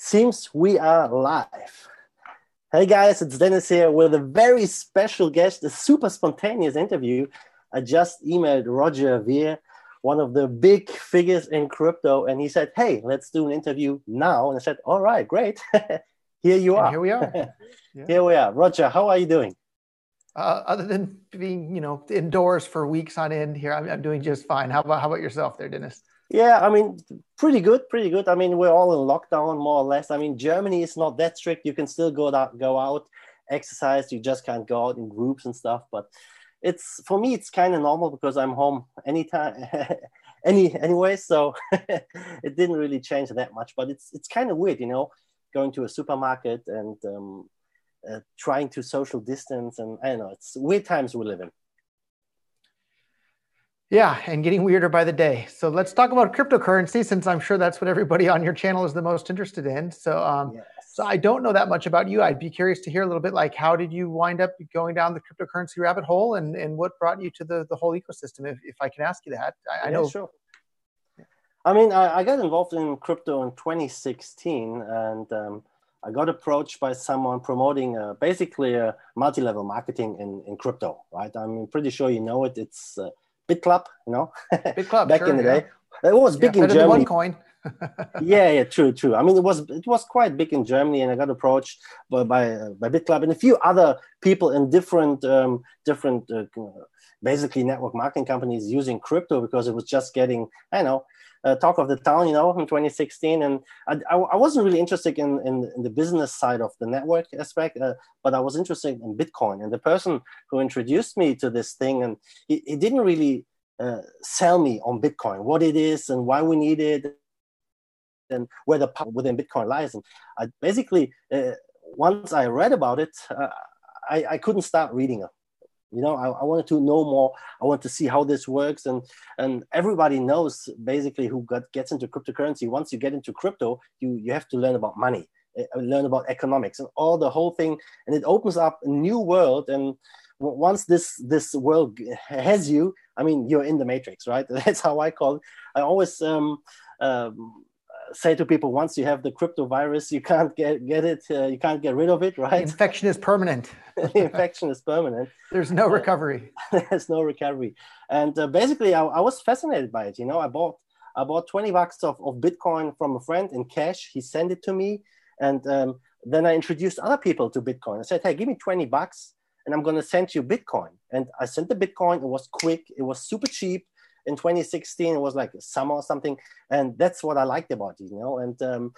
Seems we are live. Hey guys, it's Dennis here with a very special guest, a super spontaneous interview. I just emailed Roger Ver, one of the big figures in crypto, and he said, Hey, let's do an interview now. And I said, All right, great. here you are. And here we are. Yeah. here we are. Roger, how are you doing? Uh, other than being, you know, indoors for weeks on end here, I'm, I'm doing just fine. How about how about yourself there, Dennis? Yeah, I mean, pretty good, pretty good. I mean, we're all in lockdown more or less. I mean, Germany is not that strict. You can still go out, go out, exercise. You just can't go out in groups and stuff. But it's for me, it's kind of normal because I'm home anytime, any anyway. So it didn't really change that much. But it's it's kind of weird, you know, going to a supermarket and um, uh, trying to social distance, and I don't know. It's weird times we live in. Yeah, and getting weirder by the day. So let's talk about cryptocurrency, since I'm sure that's what everybody on your channel is the most interested in. So, um, yes. so I don't know that much about you. I'd be curious to hear a little bit, like how did you wind up going down the cryptocurrency rabbit hole, and and what brought you to the the whole ecosystem? If if I can ask you that, I, I know. Sure. I mean, I, I, got involved in crypto in 2016, and um, I got approached by someone promoting uh, basically a multi-level marketing in, in crypto, right? I'm pretty sure you know it. It's uh, BitClub, you know, BitClub back sure, in the yeah. day. It was big yeah, in Germany. OneCoin. yeah, yeah, true, true. I mean, it was it was quite big in Germany, and I got approached by by, by BitClub and a few other people in different um, different uh, basically network marketing companies using crypto because it was just getting, I know, uh, talk of the town, you know, in 2016. And I, I, I wasn't really interested in, in, in, the business side of the network aspect, uh, but I was interested in Bitcoin. And the person who introduced me to this thing, and he, he didn't really uh, sell me on Bitcoin, what it is and why we need it, and where the power within Bitcoin lies. And I basically, uh, once I read about it, uh, I, I couldn't start reading it you know I, I, wanted to know more. I want to see how this works. And and everybody knows basically who got, gets into cryptocurrency. Once you get into crypto you you have to learn about money eh, uh, learn about economics and all the whole thing. And it opens up a new world. And once this this world has you i mean you're in the matrix right? That's how i call it. I always um, um say to people once you have the crypto virus you can't get get it uh, you can't get rid of it right? The infection is permanent. The infection is permanent. There's no recovery. There's no recovery. And uh, basically I, I, was fascinated by it you know? I bought i bought 20 bucks of, of bitcoin from a friend in cash. He sent it to me and um, then i introduced other people to bitcoin. I said hey give me 20 bucks and i'm going to send you bitcoin. And i sent the bitcoin. It was quick. It was super cheap in 2016 it was like summer or something and that's what i liked about it you know and um,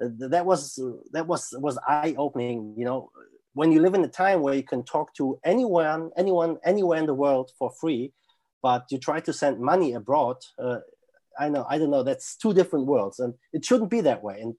that was that was was eye opening you know. When you live in a time where you can talk to anyone anyone anywhere in the world for free but you try to send money abroad uh, i know i don't know that's two different worlds and it shouldn't be that way and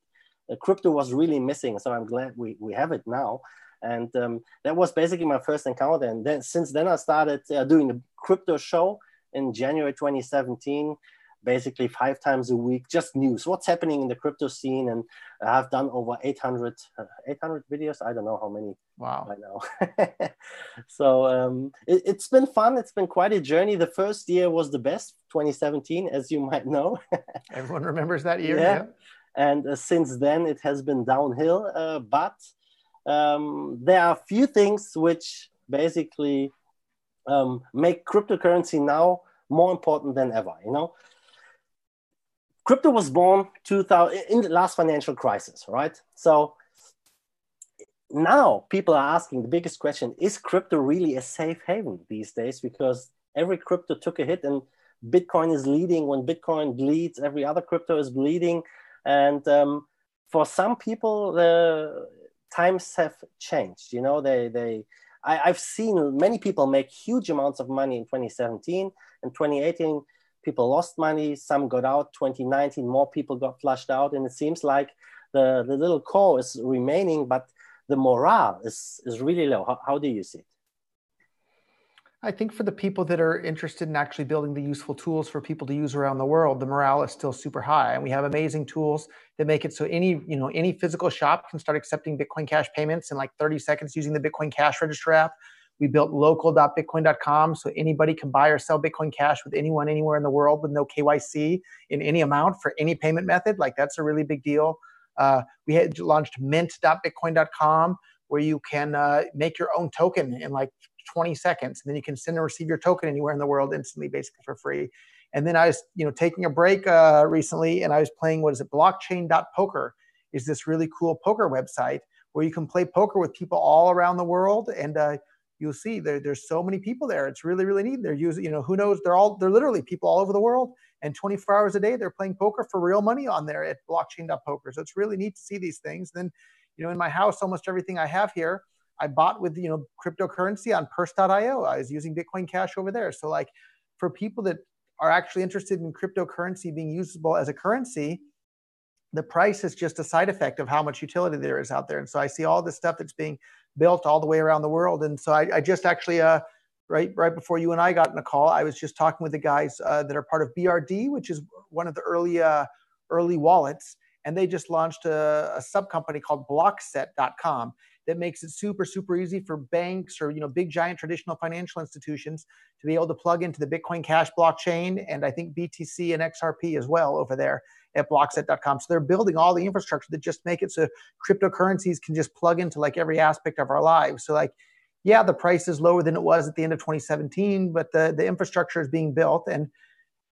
uh, crypto was really missing so i'm glad we, we have it now and um, that was basically my first encounter and then since then i started uh, doing a crypto show in January 2017, basically five times a week, just news, what's happening in the crypto scene. And I've done over 800, uh, 800 videos. I don't know how many. Wow. I know. so um, it, has been fun. It's been quite a journey. The first year was the best, 2017, as you might know. Everyone remembers that year. Yeah. yeah. And uh, since then, it has been downhill. Uh, but um, there are a few things which basically um, make cryptocurrency now more important than ever. You know, crypto was born 2000 in the last financial crisis, right? So now people are asking the biggest question: Is crypto really a safe haven these days? Because every crypto took a hit, and Bitcoin is leading. When Bitcoin bleeds, every other crypto is bleeding, and um, for some people, the times have changed. You know, they they I, have seen many people make huge amounts of money in 2017 and 2018. People lost money, some got out. 2019, more people got flushed out, and it seems like the, the little core is remaining, but the morale is, is really low. How, how do you see it? I think for the people that are interested in actually building the useful tools for people to use around the world, the morale is still super high. And we have amazing tools that make it so any, you know, any physical shop can start accepting Bitcoin Cash payments in like 30 seconds using the Bitcoin Cash Register app. We built local.bitcoin.com so anybody can buy or sell Bitcoin Cash with anyone anywhere in the world with no KYC in any amount for any payment method. Like that's a really big deal. Uh, we had launched mint.bitcoin.com where you can uh, make your own token in like 20 seconds. And then you can send and receive your token anywhere in the world instantly, basically for free. And then I was, you know, taking a break uh, recently, and I was playing what is it? Blockchain.poker is this really cool poker website where you can play poker with people all around the world, and uh, you'll see there, there's so many people there. It's really really neat. They're using, you know, who knows? They're all they're literally people all over the world, and 24 hours a day they're playing poker for real money on there at Blockchain.poker. So it's really neat to see these things. Then, you know, in my house, almost everything I have here. I bought with you know cryptocurrency on Purse.io. I was using Bitcoin Cash over there. So like for people that are actually interested in cryptocurrency being usable as a currency, the price is just a side effect of how much utility there is out there. And so I see all this stuff that's being built all the way around the world. And so I, I just actually, uh, right, right before you and I got in a call, I was just talking with the guys uh, that are part of BRD, which is one of the early, uh, early wallets. And they just launched a, a sub company called Blockset.com that makes it super super easy for banks or you know big giant traditional financial institutions to be able to plug into the bitcoin cash blockchain and i think btc and xrp as well over there at blockset.com so they're building all the infrastructure that just make it so cryptocurrencies can just plug into like every aspect of our lives. So like yeah the price is lower than it was at the end of 2017 but the the infrastructure is being built. And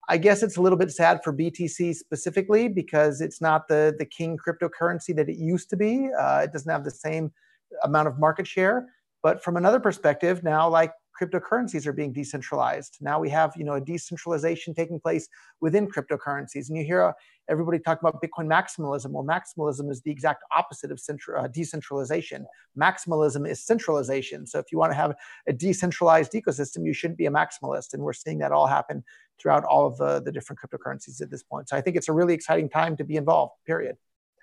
I guess it's a little bit sad for BTC specifically because it's not the the king cryptocurrency that it used to be. Uh, it doesn't have the same amount of market share. But from another perspective, now like cryptocurrencies are being decentralized. Now we have you know a decentralization taking place within cryptocurrencies, and you hear uh, everybody talk about Bitcoin maximalism. Well, maximalism is the exact opposite of uh, decentralization. Maximalism is centralization. So if you want to have a decentralized ecosystem, you shouldn't be a maximalist, and we're seeing that all happen throughout all of the, the different cryptocurrencies at this point. So I think it's a really exciting time to be involved. Period.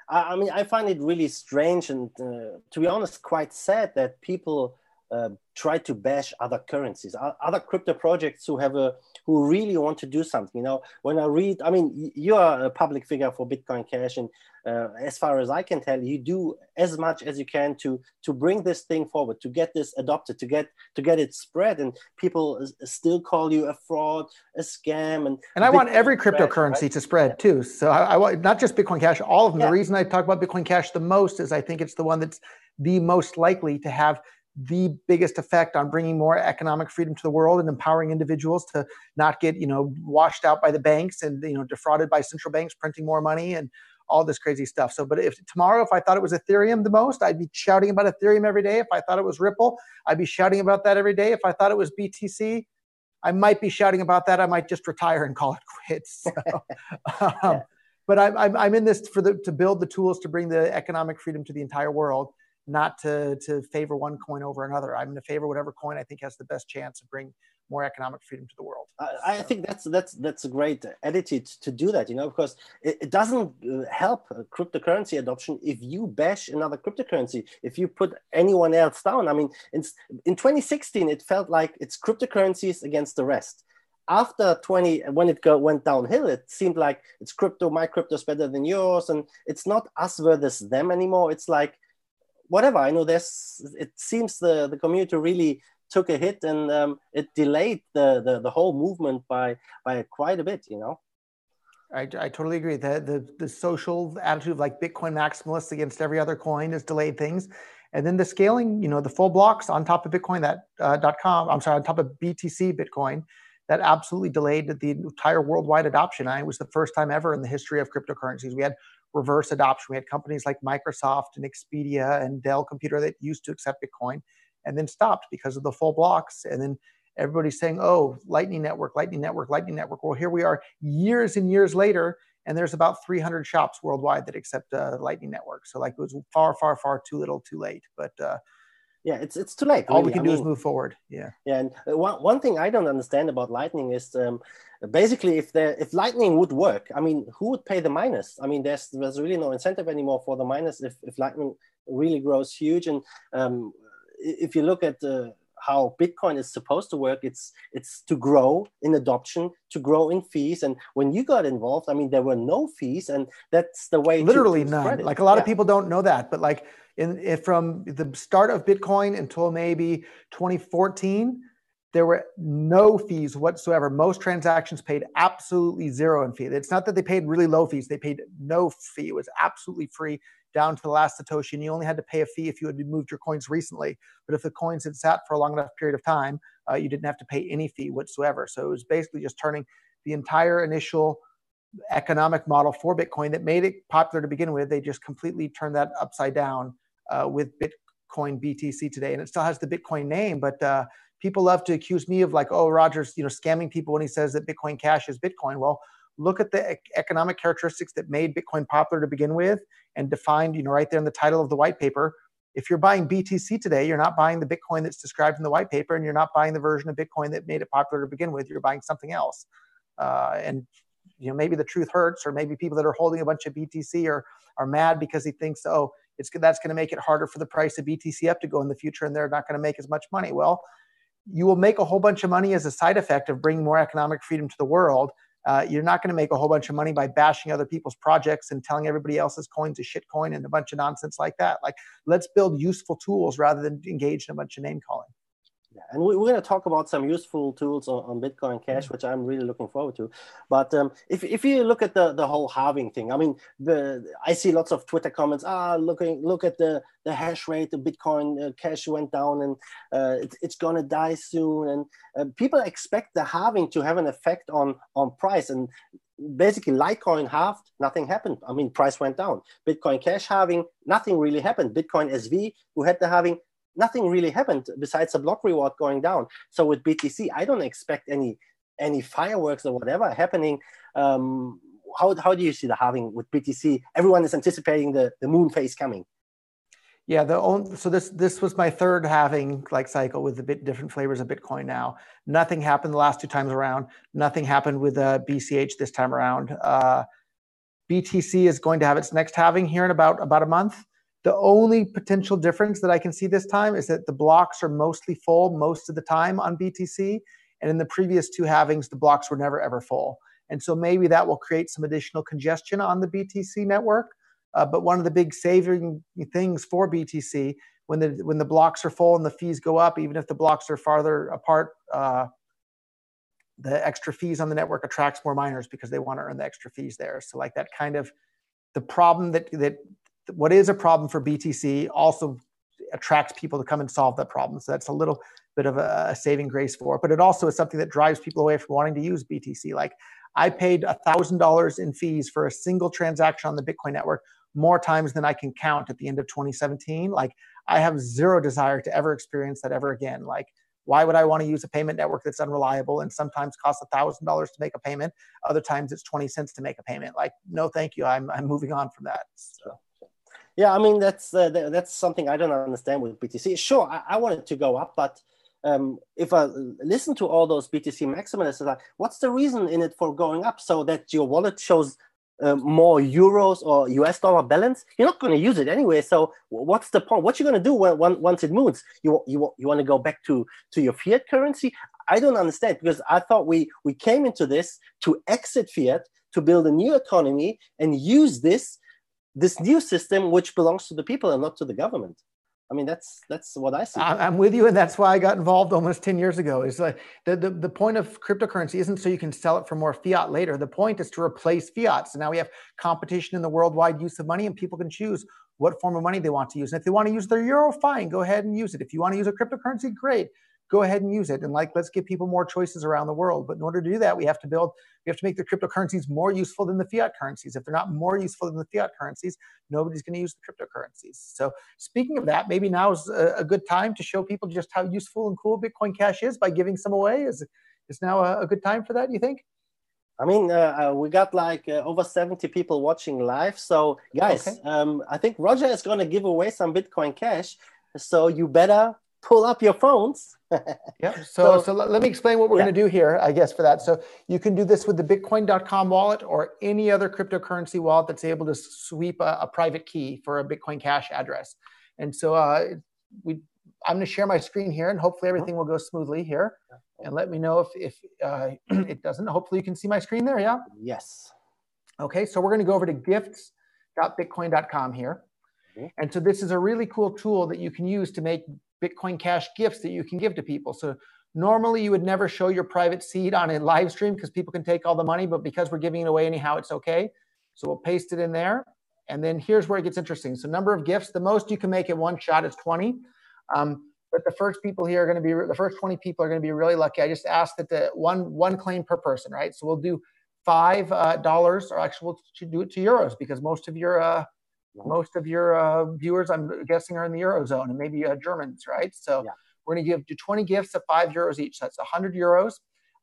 I, mean, I find it really strange and, uh, to be honest, quite sad that people uh, try to bash other currencies, other crypto projects who have a who really want to do something. You know, when I read, I mean, you are a public figure for Bitcoin Cash, and uh, as far as I can tell, you do as much as you can to to bring this thing forward, to get this adopted, to get to get it spread, and people still call you a fraud, a scam, and and I want every cryptocurrency right? to spread yeah. too. So I, I, want not just Bitcoin Cash, all of them. Yeah. The reason I talk about Bitcoin Cash the most is I think it's the one that's the most likely to have the biggest effect on bringing more economic freedom to the world and empowering individuals to not get you know washed out by the banks and you know defrauded by central banks printing more money and all this crazy stuff. So but if tomorrow if i thought it was ethereum the most i'd be shouting about ethereum every day. If i thought it was ripple i'd be shouting about that every day. If i thought it was btc i might be shouting about that. I might just retire and call it quits. So, um, yeah. but I'm, I'm, I'm in this for the to build the tools to bring the economic freedom to the entire world not to to favor one coin over another. I'm going to favor whatever coin I think has the best chance to bring more economic freedom to the world. I, I think that's that's that's a great attitude to do that. You know, because it, it doesn't uh, help cryptocurrency adoption if you bash another cryptocurrency. If you put anyone else down. I mean, in, in 2016, it felt like it's cryptocurrencies against the rest after 20 when it go, went downhill it seemed like it's crypto my crypto is better than yours and it's not us versus them anymore it's like whatever. I know there's. It seems the the community really took a hit and um, it delayed the, the the whole movement by by quite a bit. You know. I, I totally agree. The, the the social attitude of like Bitcoin maximalists against every other coin has delayed things, and then the scaling, you know, the full blocks on top of Bitcoin that uh, com. I'm sorry, on top of BTC Bitcoin, that absolutely delayed the entire worldwide adoption. I it was the first time ever in the history of cryptocurrencies. We had reverse adoption. We had companies like Microsoft and Expedia and Dell Computer that used to accept Bitcoin and then stopped because of the full blocks. And then everybody's saying, oh, Lightning Network, Lightning Network, Lightning Network. Well, here we are years and years later, and there's about 300 shops worldwide that accept uh, Lightning Network. So, like, it was far, far, far too little, too late. But uh, yeah, it's it's too late. All we can I do mean, is move forward. Yeah. Yeah, and uh, one, one thing I don't understand about Lightning is um, basically if there if Lightning would work, I mean, who would pay the miners? I mean, there's there's really no incentive anymore for the miners if if Lightning really grows huge. And um, if you look at uh, how Bitcoin is supposed to work, it's it's to grow in adoption, to grow in fees. And when you got involved, I mean, there were no fees, and that's the way. Literally to, to none. Like a lot yeah. of people don't know that, but like in, from the start of Bitcoin until maybe 2014, there were no fees whatsoever. Most transactions paid absolutely zero in fee. It's not that they paid really low fees; they paid no fee. It was absolutely free down to the last Satoshi, and you only had to pay a fee if you had moved your coins recently. But if the coins had sat for a long enough period of time, uh, you didn't have to pay any fee whatsoever. So it was basically just turning the entire initial economic model for Bitcoin that made it popular to begin with. They just completely turned that upside down uh, with Bitcoin BTC today, and it still has the Bitcoin name, but uh, people love to accuse me of like, oh, Roger's, you know, scamming people when he says that Bitcoin Cash is Bitcoin. Well, look at the economic characteristics that made Bitcoin popular to begin with and defined, you know, right there in the title of the white paper. If you're buying BTC today, you're not buying the Bitcoin that's described in the white paper, and you're not buying the version of Bitcoin that made it popular to begin with. You're buying something else. Uh, and you know, maybe the truth hurts, or maybe people that are holding a bunch of BTC are are mad because he thinks, oh, it's that's going to make it harder for the price of BTC up to go in the future, and they're not going to make as much money. Well, you will make a whole bunch of money as a side effect of bringing more economic freedom to the world uh, you're not going to make a whole bunch of money by bashing other people's projects and telling everybody else's coins a shit coin and a bunch of nonsense like that. Like, let's build useful tools rather than engage in a bunch of name calling. Yeah, and we, are going to talk about some useful tools on, on Bitcoin Cash, mm-hmm. which I'm really looking forward to. But um, if, if you look at the, the whole halving thing, I mean, the I see lots of Twitter comments. Ah, looking look at the the hash rate, the Bitcoin uh, Cash went down, and uh, it, it's going to die soon. And uh, people expect the halving to have an effect on on price. And basically, Litecoin halved, nothing happened. I mean, price went down. Bitcoin Cash halving, nothing really happened. Bitcoin SV, who had the halving, nothing really happened besides the block reward going down. So with BTC, I don't expect any any fireworks or whatever happening. Um, how, how do you see the halving with BTC? Everyone is anticipating the, the moon phase coming. Yeah, the only, so this this was my third halving like cycle with the bit different flavors of Bitcoin. Now, nothing happened the last two times around. Nothing happened with uh, BCH this time around. Uh, BTC is going to have its next halving here in about about a month. The only potential difference that I can see this time is that the blocks are mostly full most of the time on BTC. And in the previous two halvings, the blocks were never ever full. And so maybe that will create some additional congestion on the BTC network. Uh, but one of the big saving things for BTC when the when the blocks are full and the fees go up, even if the blocks are farther apart, uh, the extra fees on the network attracts more miners because they want to earn the extra fees there. So like that kind of the problem that that what is a problem for BTC also attracts people to come and solve that problem. So that's a little bit of a, saving grace for it. But it also is something that drives people away from wanting to use BTC. Like I paid $1,000 in fees for a single transaction on the Bitcoin network more times than I can count at the end of 2017. Like I have zero desire to ever experience that ever again. Like why would I want to use a payment network that's unreliable and sometimes costs $1,000 to make a payment? Other times it's 20 cents to make a payment. Like, no, thank you. I'm, I'm moving on from that. So. Yeah, I mean that's uh, that's something I don't understand with BTC. Sure, I, I want it to go up, but um, if I listen to all those BTC maximalists, like, what's the reason in it for going up so that your wallet shows uh, more euros or US dollar balance? You're not going to use it anyway. So what's the point? What you going to do when, when, once it moves? You you you want to go back to to your fiat currency? I don't understand because I thought we we came into this to exit fiat to build a new economy and use this this new system which belongs to the people and not to the government. I mean that's that's what i see. I'm with you and that's why i got involved almost 10 years ago. Is like the, the, the point of cryptocurrency isn't so you can sell it for more fiat later. The point is to replace fiat. So now we have competition in the worldwide use of money and people can choose what form of money they want to use. And if they want to use their euro fine go ahead and use it. If you want to use a cryptocurrency great go ahead and use it. And like, let's give people more choices around the world. But in order to do that, we have to build, we have to make the cryptocurrencies more useful than the fiat currencies. If they're not more useful than the fiat currencies, nobody's going to use the cryptocurrencies. So speaking of that, maybe now is a, a, good time to show people just how useful and cool Bitcoin Cash is by giving some away. Is is now a, a good time for that? You think? I mean, uh, uh, we got like uh, over 70 people watching live. So, guys, okay. um, I think Roger is going to give away some Bitcoin Cash. So, you better pull up your phones. yeah. So, so, so, let me explain what we're yeah. going to do here, I guess, for that. So you can do this with the Bitcoin.com wallet or any other cryptocurrency wallet that's able to sweep a, a private key for a Bitcoin Cash address. And so uh, we, I'm going to share my screen here, and hopefully uh-huh. everything will go smoothly here. And let me know if if uh, it doesn't. Hopefully you can see my screen there. Yeah. Yes. Okay. So we're going to go over to gifts.bitcoin.com here. Mm-hmm. And so this is a really cool tool that you can use to make Bitcoin Cash gifts that you can give to people. So normally you would never show your private seed on a live stream because people can take all the money, but because we're giving it away anyhow, it's okay. So we'll paste it in there. And then here's where it gets interesting. So number of gifts, the most you can make in one shot is 20. Um, but the first people here are going to be the first 20 people are going to be really lucky. I just asked that the one one claim per person, right? So we'll do five uh, dollars, or actually we'll do it to euros because most of your uh, most of your uh, viewers, I'm guessing, are in the eurozone and maybe uh, Germans, right? So yeah. we're going to give do 20 gifts of five euros each. That's 100 euros.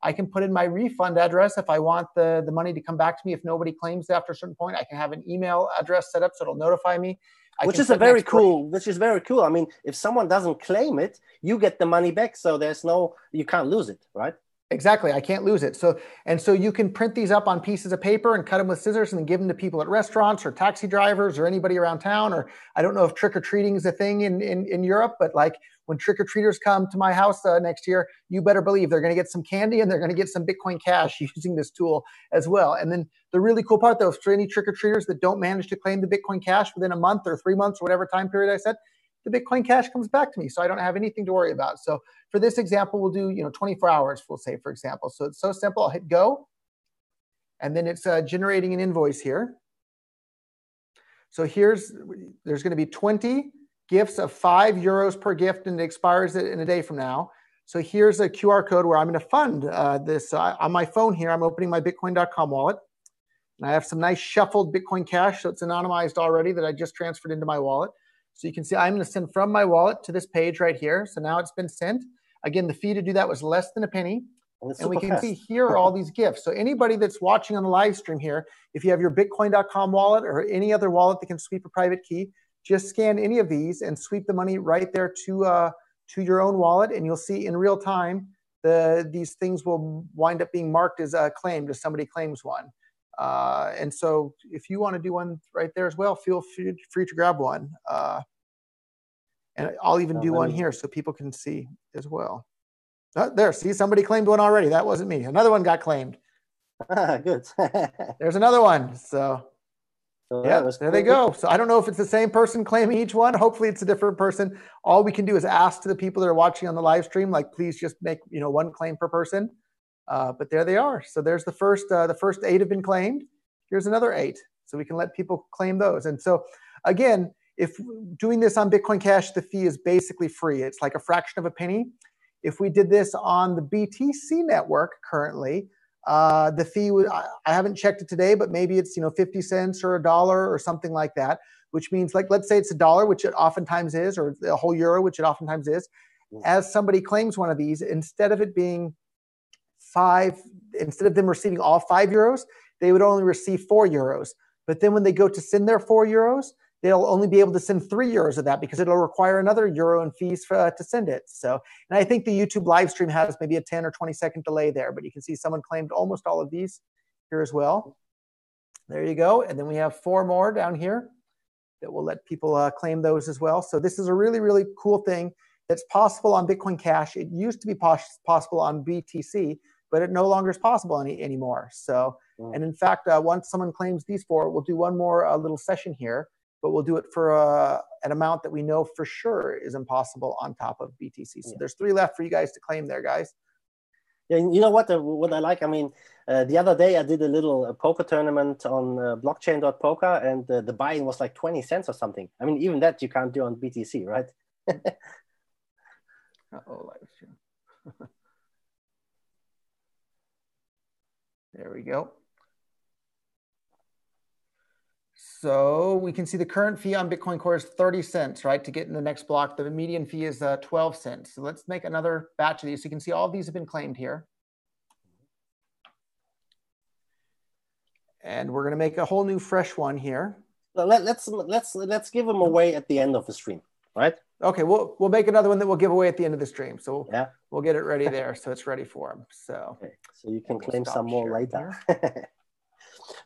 I can put in my refund address if I want the, the money to come back to me. If nobody claims after a certain point, I can have an email address set up so it'll notify me. I which is a very cool, which is very cool. I mean, if someone doesn't claim it, you get the money back. So there's no, you can't lose it, right? Exactly. I can't lose it. So, and so you can print these up on pieces of paper and cut them with scissors and then give them to people at restaurants or taxi drivers or anybody around town. Or I don't know if trick or treating is a thing in, in, in Europe, but like when trick or treaters come to my house uh, next year, you better believe they're going to get some candy and they're going to get some Bitcoin Cash using this tool as well. And then the really cool part though, for any trick or treaters that don't manage to claim the Bitcoin Cash within a month or three months or whatever time period I said, the Bitcoin Cash comes back to me. So I don't have anything to worry about. So for this example, we'll do, you know, 24 hours, we'll say, for example. So it's so simple. I'll hit go. And then it's uh, generating an invoice here. So here's, there's going to be 20 gifts of five euros per gift and it expires in a day from now. So here's a QR code where I'm going to fund uh, this. On my phone here, I'm opening my Bitcoin.com wallet. And I have some nice shuffled Bitcoin Cash, so it's anonymized already that I just transferred into my wallet. So you can see I'm going to send from my wallet to this page right here. So now it's been sent. Again, the fee to do that was less than a penny. And we can fast. see here are all these gifts. So anybody that's watching on the live stream here, if you have your Bitcoin.com wallet or any other wallet that can sweep a private key, just scan any of these and sweep the money right there to uh, to your own wallet, and you'll see in real time the these things will wind up being marked as uh, claimed if somebody claims one. Uh, and so if you want to do one right there as well, feel free, free to grab one. Uh, and I'll even do one here so people can see as well. Oh, there, see, somebody claimed one already. That wasn't me. Another one got claimed. Good. There's another one. So, so yeah, there they go. So I don't know if it's the same person claiming each one. Hopefully, it's a different person. All we can do is ask to the people that are watching on the live stream, like, please just make you know one claim per person. Uh, but there they are. So there's the first. Uh, the first eight have been claimed. Here's another eight. So we can let people claim those. And so again, if doing this on Bitcoin Cash, the fee is basically free. It's like a fraction of a penny. If we did this on the BTC network currently, uh, the fee would, I haven't checked it today, but maybe it's, you know, 50 cents or a dollar or something like that, which means like, let's say it's a dollar, which it oftentimes is, or a whole euro, which it oftentimes is. Mm. As somebody claims one of these, instead of it being five, instead of them receiving all five euros, they would only receive four euros. But then when they go to send their four euros, they'll only be able to send three euros of that because it'll require another euro in fees for, uh, to send it. So, and I think the YouTube live stream has maybe a 10 or 20 second delay there, but you can see someone claimed almost all of these here as well. There you go. And then we have four more down here that will let people uh, claim those as well. So this is a really, really cool thing that's possible on Bitcoin Cash. It used to be pos- possible on BTC, but it no longer is possible any, anymore. So, mm. and in fact, uh, once someone claims these four, we'll do one more uh, little session here but we'll do it for uh, an amount that we know for sure is impossible on top of BTC. So yeah. there's three left for you guys to claim there, guys. Yeah, you know what? Uh, what I like. I mean, uh, the other day I did a little uh, poker tournament on uh, blockchain.poker, and uh, the buy-in was like twenty cents or something. I mean, even that you can't do on BTC, right? oh, live stream. there we go. So we can see the current fee on Bitcoin Core is 30 cents, right? To get in the next block, the median fee is uh, 12 cents. So let's make another batch of these. So you can see all these have been claimed here. And we're going to make a whole new fresh one here. Let, let's let's let's give them away at the end of the stream, right? Okay, we'll we'll make another one that we'll give away at the end of the stream. So yeah, we'll get it ready there, so it's ready for them. So okay. so you can claim some more later.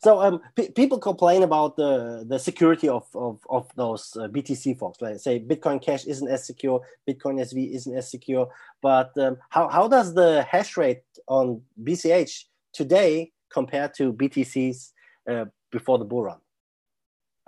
So um, people complain about the the security of of, of those uh, BTC forks. Like say Bitcoin Cash isn't as secure, Bitcoin SV isn't as secure. But um, how how does the hash rate on BCH today compare to BTC's uh, before the bull run?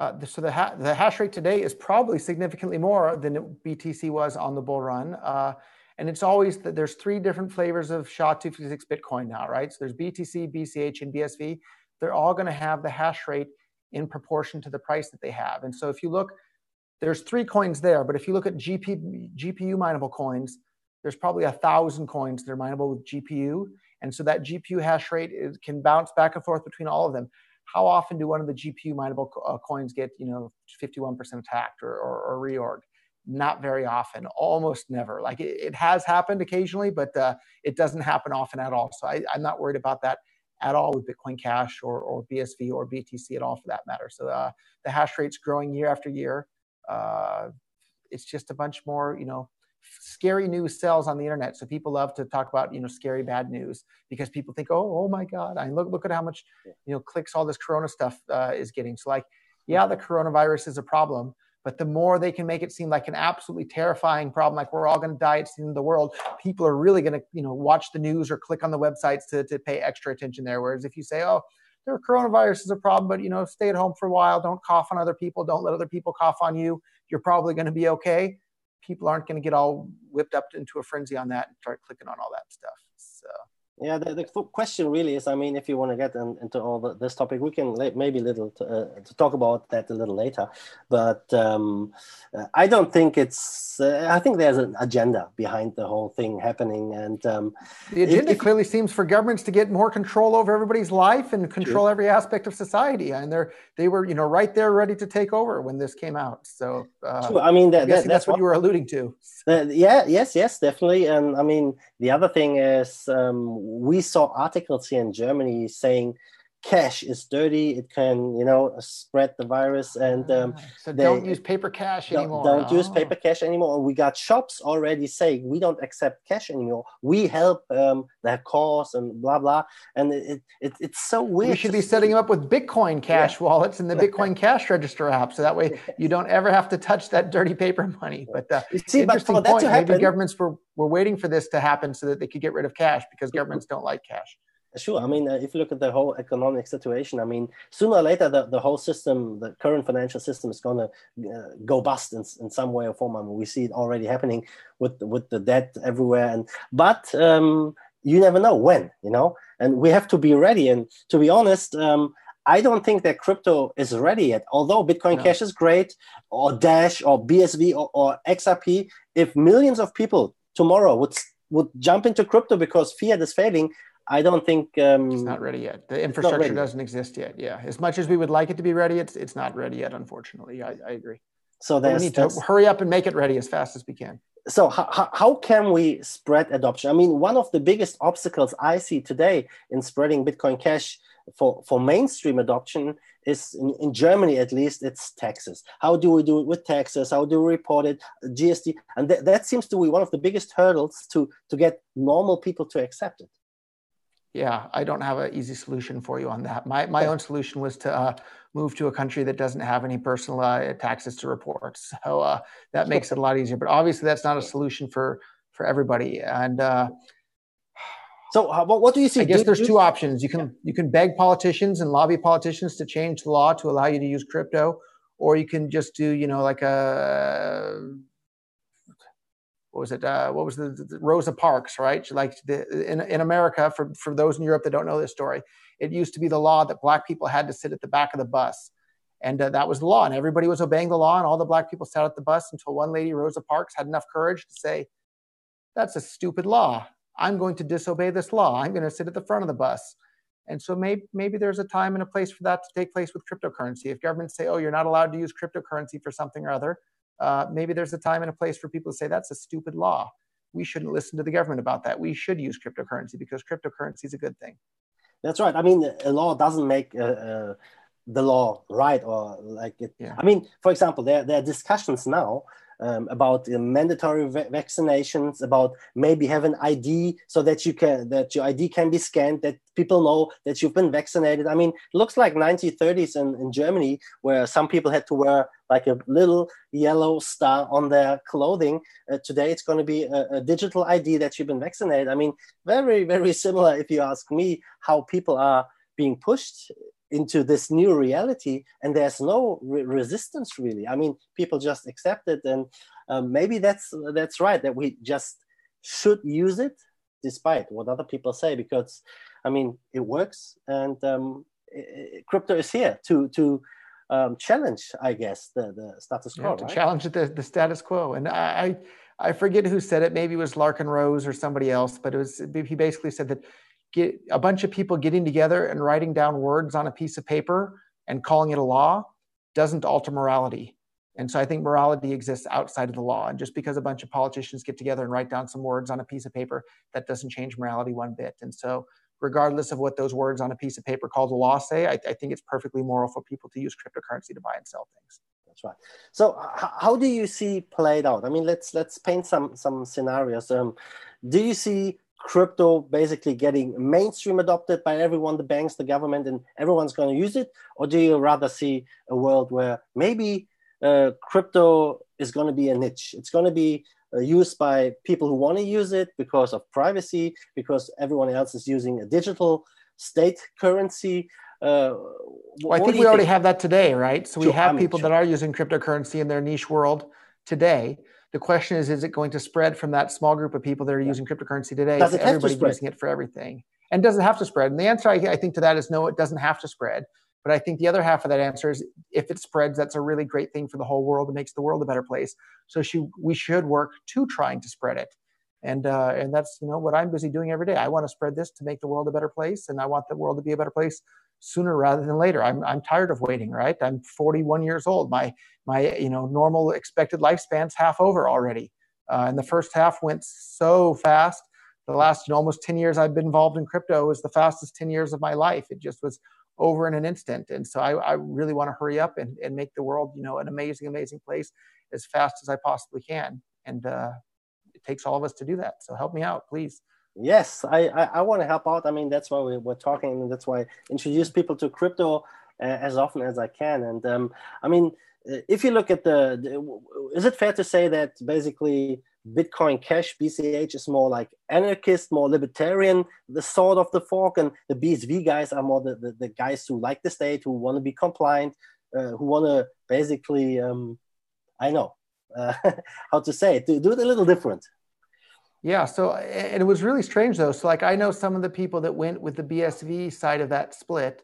Uh, so the, ha the hash rate today is probably significantly more than BTC was on the bull run. Uh, and it's always that there's three different flavors of SHA-256 Bitcoin now, right? So there's BTC, BCH, and BSV they're all going to have the hash rate in proportion to the price that they have. And so if you look, there's three coins there, but if you look at GP, GPU mineable coins, there's probably a thousand coins that are mineable with GPU. And so that GPU hash rate is, can bounce back and forth between all of them. How often do one of the GPU mineable uh, coins get, you know, 51% attacked or, or, or reorg? Not very often, almost never. Like it, it has happened occasionally, but uh, it doesn't happen often at all. So I, I'm not worried about that at all with Bitcoin Cash or, or BSV or BTC at all for that matter. So uh, the hash rate's growing year after year. Uh, it's just a bunch more, you know, scary news sells on the internet. So people love to talk about, you know, scary bad news because people think, oh, oh my God, I look look at how much, you know, clicks all this Corona stuff uh, is getting. So like, yeah, the coronavirus is a problem, but the more they can make it seem like an absolutely terrifying problem, like we're all going to die, it's the end of the world, people are really going to, you know, watch the news or click on the websites to, to pay extra attention there. Whereas if you say, oh, the coronavirus is a problem, but you know, stay at home for a while, don't cough on other people, don't let other people cough on you, you're probably going to be okay. People aren't going to get all whipped up into a frenzy on that and start clicking on all that stuff. So yeah, the, the question really is, I mean, if you want to get in, into all the, this topic, we can maybe little to, uh, to, talk about that a little later. But um, I don't think it's. Uh, I think there's an agenda behind the whole thing happening, and um, the agenda if, clearly seems for governments to get more control over everybody's life and control true. every aspect of society. And they're they were you know right there ready to take over when this came out. So uh, I mean, that, that, that's, that's what, what you were alluding to. yeah. Yes. Yes. Definitely. And I mean, the other thing is. Um, we saw articles here in Germany saying cash is dirty it can you know spread the virus and um, ah, so don't use paper cash anymore don't, don't oh. use paper cash anymore. We got shops already saying we don't accept cash anymore. We help um, their cause and blah blah. And it, it it's so weird we should be setting up with bitcoin cash yeah. wallets and the bitcoin cash register app so that way you don't ever have to touch that dirty paper money. But uh, see, interesting but point. maybe governments were, were waiting for this to happen so that they could get rid of cash because governments don't like cash Sure. I mean, uh, if you look at the whole economic situation, I mean, sooner or later, the, the whole system, the current financial system is going to uh, go bust in, in some way or form. I mean, we see it already happening with, with the debt everywhere. And But um, you never know when, you know, and we have to be ready. And to be honest, um, I don't think that crypto is ready yet. Although Bitcoin no. Cash is great, or Dash, or BSV, or, or XRP, if millions of people tomorrow would would jump into crypto because fiat is failing, I don't think um, it's not ready yet. The infrastructure doesn't exist yet. Yeah, as much as we would like it to be ready, it's it's not ready yet. Unfortunately, I, I agree. So we need to hurry up and make it ready as fast as we can. So how, how can we spread adoption? I mean, one of the biggest obstacles I see today in spreading Bitcoin Cash for, for mainstream adoption is in, in, Germany at least it's taxes. How do we do it with taxes? How do we report it? GST, and th- that seems to be one of the biggest hurdles to to get normal people to accept it yeah, I don't have an easy solution for you on that. My my own solution was to uh, move to a country that doesn't have any personal uh, taxes to report. So uh, that makes it a lot easier. But obviously, that's not a solution for for everybody. And uh, so, what do you see? I guess do, there's do, two options. You can yeah. you can beg politicians and lobby politicians to change the law to allow you to use crypto, or you can just do you know like a what was it? Uh, what was the, the, Rosa Parks, right? Like the, in in America, for for those in Europe that don't know this story, it used to be the law that black people had to sit at the back of the bus, and uh, that was the law, and everybody was obeying the law, and all the black people sat at the bus until one lady, Rosa Parks, had enough courage to say, "That's a stupid law. I'm going to disobey this law. I'm going to sit at the front of the bus." And so maybe maybe there's a time and a place for that to take place with cryptocurrency. If governments say, "Oh, you're not allowed to use cryptocurrency for something or other," uh, maybe there's a time and a place for people to say that's a stupid law. We shouldn't listen to the government about that. We should use cryptocurrency because cryptocurrency is a good thing. That's right. I mean, a law doesn't make uh, uh, the law right or like it. Yeah. I mean, for example, there, there are discussions now um, about uh, mandatory va- vaccinations, about maybe have an ID so that you can that your ID can be scanned, that people know that you've been vaccinated. I mean, it looks like 1930s in, in Germany, where some people had to wear like a little yellow star on their clothing. Uh, today, it's going to be a, a, digital ID that you've been vaccinated. I mean, very, very similar, if you ask me, how people are being pushed into this new reality and there's no re- resistance really i mean people just accept it and um, maybe that's that's right that we just should use it despite what other people say because i mean it works and um, it, crypto is here to to um, challenge, I guess, the, the status quo. Yeah, to right? challenge the, the status quo. And I, I forget who said it. Maybe it was Larken Rose or somebody else, but it was he basically said that get a bunch of people getting together and writing down words on a piece of paper and calling it a law doesn't alter morality. And so I think morality exists outside of the law. And just because a bunch of politicians get together and write down some words on a piece of paper, that doesn't change morality one bit. And so regardless of what those words on a piece of paper called a law say, I, I think it's perfectly moral for people to use cryptocurrency to buy and sell things. That's right. So how do you see played out? I mean, let's let's paint some some scenarios. Um, do you see crypto basically getting mainstream adopted by everyone, the banks, the government, and everyone's going to use it? Or do you rather see a world where maybe uh, crypto is going to be a niche? It's going to be uh, used by people who want to use it because of privacy, because everyone else is using a digital state currency. Uh, well, I think we already think? have that today, right? So we sure, have people sure. that are using cryptocurrency in their niche world today. The question is, is it going to spread from that small group of people that are using cryptocurrency today does to everybody to using it for everything? And does it have to spread? And the answer I, I think to that is no, it doesn't have to spread. But I think the other half of that answer is if it spreads, that's a really great thing for the whole world. It makes the world a better place. So she, we should work to trying to spread it. And uh, and that's you know what I'm busy doing every day. I want to spread this to make the world a better place, and I want the world to be a better place sooner rather than later. I'm I'm tired of waiting. Right? I'm 41 years old. My my you know normal expected lifespan's half over already. Uh, and the first half went so fast. The last you know, almost 10 years I've been involved in crypto was the fastest 10 years of my life. It just was over in an instant. And so I, I really want to hurry up and, and make the world, you know, an amazing, amazing place as fast as I possibly can. And uh, it takes all of us to do that. So help me out, please. Yes, I, I, I want to help out. I mean, that's why we, we're talking. And that's why I introduce people to crypto uh, as often as I can. And um, I mean, uh, if you look at the, the, is it fair to say that basically Bitcoin Cash, BCH is more like anarchist, more libertarian, the sword of the fork, and the BSV guys are more the, the, the guys who like the state, who want to be compliant, uh, who want to basically, um, I know uh, how to say it, do, do it a little different. Yeah. So, it was really strange though. So, like, I know some of the people that went with the BSV side of that split,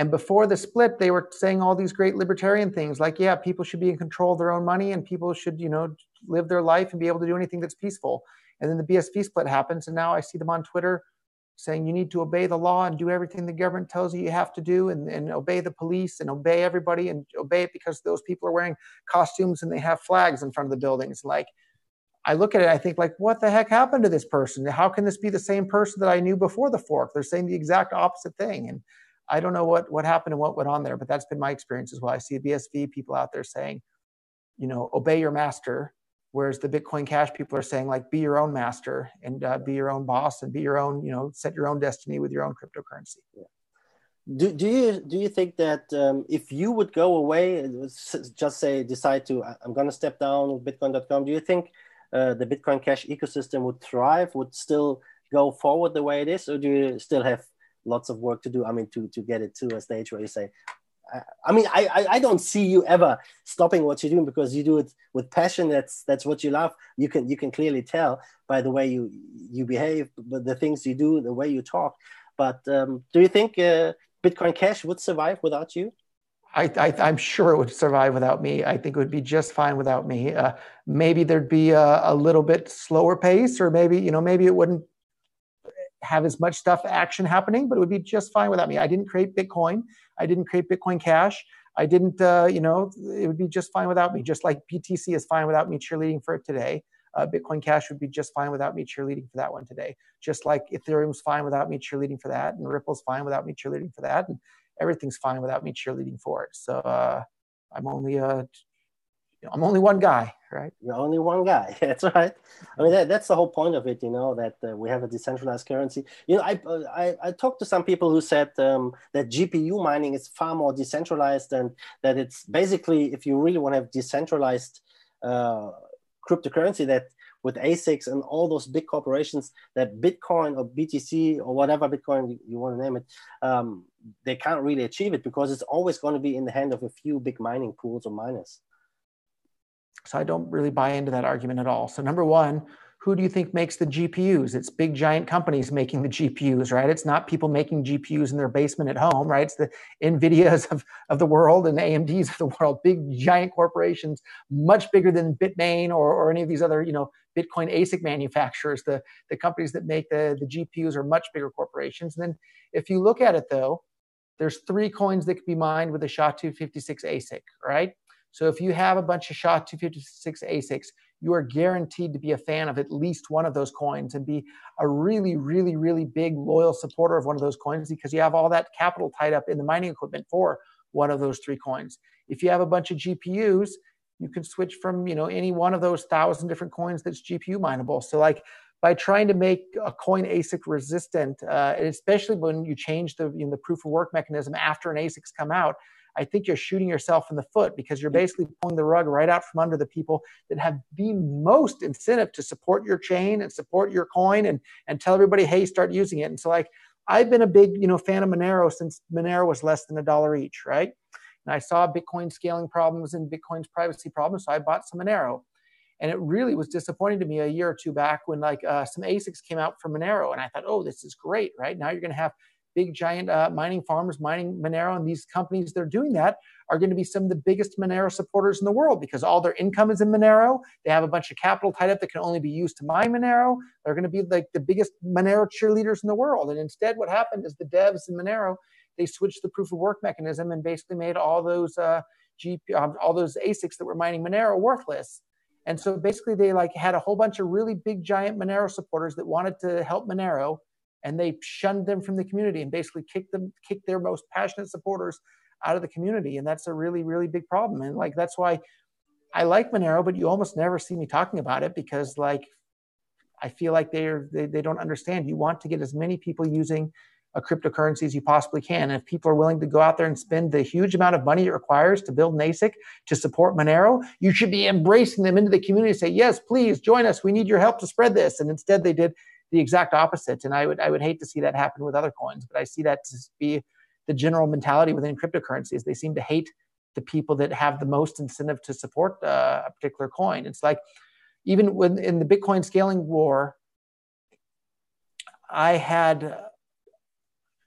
and before the split, they were saying all these great libertarian things like, yeah, people should be in control of their own money and people should, you know, live their life and be able to do anything that's peaceful. And then the BSV split happens. And now I see them on Twitter saying you need to obey the law and do everything the government tells you you have to do and, and obey the police and obey everybody and obey it because those people are wearing costumes and they have flags in front of the buildings. Like, I look at it, I think, like, what the heck happened to this person? How can this be the same person that I knew before the fork? They're saying the exact opposite thing. And I don't know what what happened and what went on there, but that's been my experience as well. I see BSV people out there saying, you know, obey your master, whereas the Bitcoin Cash people are saying like, be your own master and uh, be your own boss and be your own, you know, set your own destiny with your own cryptocurrency. Yeah. Do, do you do you think that um, if you would go away, just say decide to I'm going to step down with Bitcoin.com, do you think uh, the Bitcoin Cash ecosystem would thrive, would still go forward the way it is, or do you still have lots of work to do. I mean, to to get it to a stage where you say, I, I mean, I, I don't see you ever stopping what you're doing because you do it with passion. That's that's what you love. You can you can clearly tell by the way you you behave, but the things you do, the way you talk. But um, do you think uh, Bitcoin Cash would survive without you? I, am sure it would survive without me. I think it would be just fine without me. Uh, maybe there'd be a, a, little bit slower pace, or maybe you know, maybe it wouldn't have as much stuff action happening, but it would be just fine without me. I didn't create Bitcoin. I didn't create Bitcoin Cash. I didn't, uh, you know, it would be just fine without me. Just like BTC is fine without me cheerleading for it today. Uh, Bitcoin Cash would be just fine without me cheerleading for that one today. Just like Ethereum's fine without me cheerleading for that, and Ripple's fine without me cheerleading for that, and everything's fine without me cheerleading for it. So uh, I'm only a I'm only one guy, right? You're only one guy. That's right. I mean, that, that's the whole point of it, you know, that uh, we have a decentralized currency. You know, I, I, I talked to some people who said um, that GPU mining is far more decentralized and that it's basically, if you really want to have decentralized uh, cryptocurrency, that with ASICs and all those big corporations, that Bitcoin or BTC or whatever Bitcoin you, you want to name it, um, they can't really achieve it because it's always going to be in the hand of a few big mining pools or miners. So I don't really buy into that argument at all. So number one, who do you think makes the GPUs? It's big giant companies making the GPUs, right? It's not people making GPUs in their basement at home, right? It's the NVIDIAs of, of the world and the AMDs of the world, big giant corporations, much bigger than Bitmain or, or any of these other, you know, Bitcoin ASIC manufacturers. The, the companies that make the, the GPUs are much bigger corporations. And then if you look at it though, there's three coins that can be mined with a SHA-256 ASIC, right? So if you have a bunch of SHA-256 ASICs, you are guaranteed to be a fan of at least one of those coins and be a really, really, really big loyal supporter of one of those coins because you have all that capital tied up in the mining equipment for one of those three coins. If you have a bunch of GPUs, you can switch from you know any one of those thousand different coins that's GPU mineable. So like by trying to make a coin ASIC resistant, uh, especially when you change the you know, the proof of work mechanism after an ASIC's come out, I think you're shooting yourself in the foot because you're basically pulling the rug right out from under the people that have the most incentive to support your chain and support your coin and and tell everybody, hey, start using it. And so like I've been a big you know fan of Monero since Monero was less than a dollar each, right? And I saw Bitcoin scaling problems and Bitcoin's privacy problems, so I bought some Monero. And it really was disappointing to me a year or two back when like uh, some ASICs came out from Monero, and I thought, oh, this is great, right? Now you're going to have big giant uh, mining farmers mining Monero, and these companies that are doing that are going to be some of the biggest Monero supporters in the world because all their income is in Monero. They have a bunch of capital tied up that can only be used to mine Monero. They're going to be like the biggest Monero cheerleaders in the world. And instead, what happened is the devs in Monero they switched the proof of work mechanism and basically made all those uh, GP, um, all those ASICs that were mining Monero worthless. And so basically, they like had a whole bunch of really big giant Monero supporters that wanted to help Monero and they shunned them from the community and basically kicked them kicked their most passionate supporters out of the community. And that's a really really big problem. And like that's why i like monero but you almost never see me talking about it because like i feel like they're they, they don't understand. You want to get as many people using cryptocurrency as you possibly can. And if people are willing to go out there and spend the huge amount of money it requires to build an ASIC to support Monero, you should be embracing them into the community say, yes, please join us. We need your help to spread this. And instead they did the exact opposite. And I would I would hate to see that happen with other coins, but I see that to be the general mentality within cryptocurrencies. They seem to hate the people that have the most incentive to support uh, a particular coin. It's like even when in the Bitcoin scaling war, I had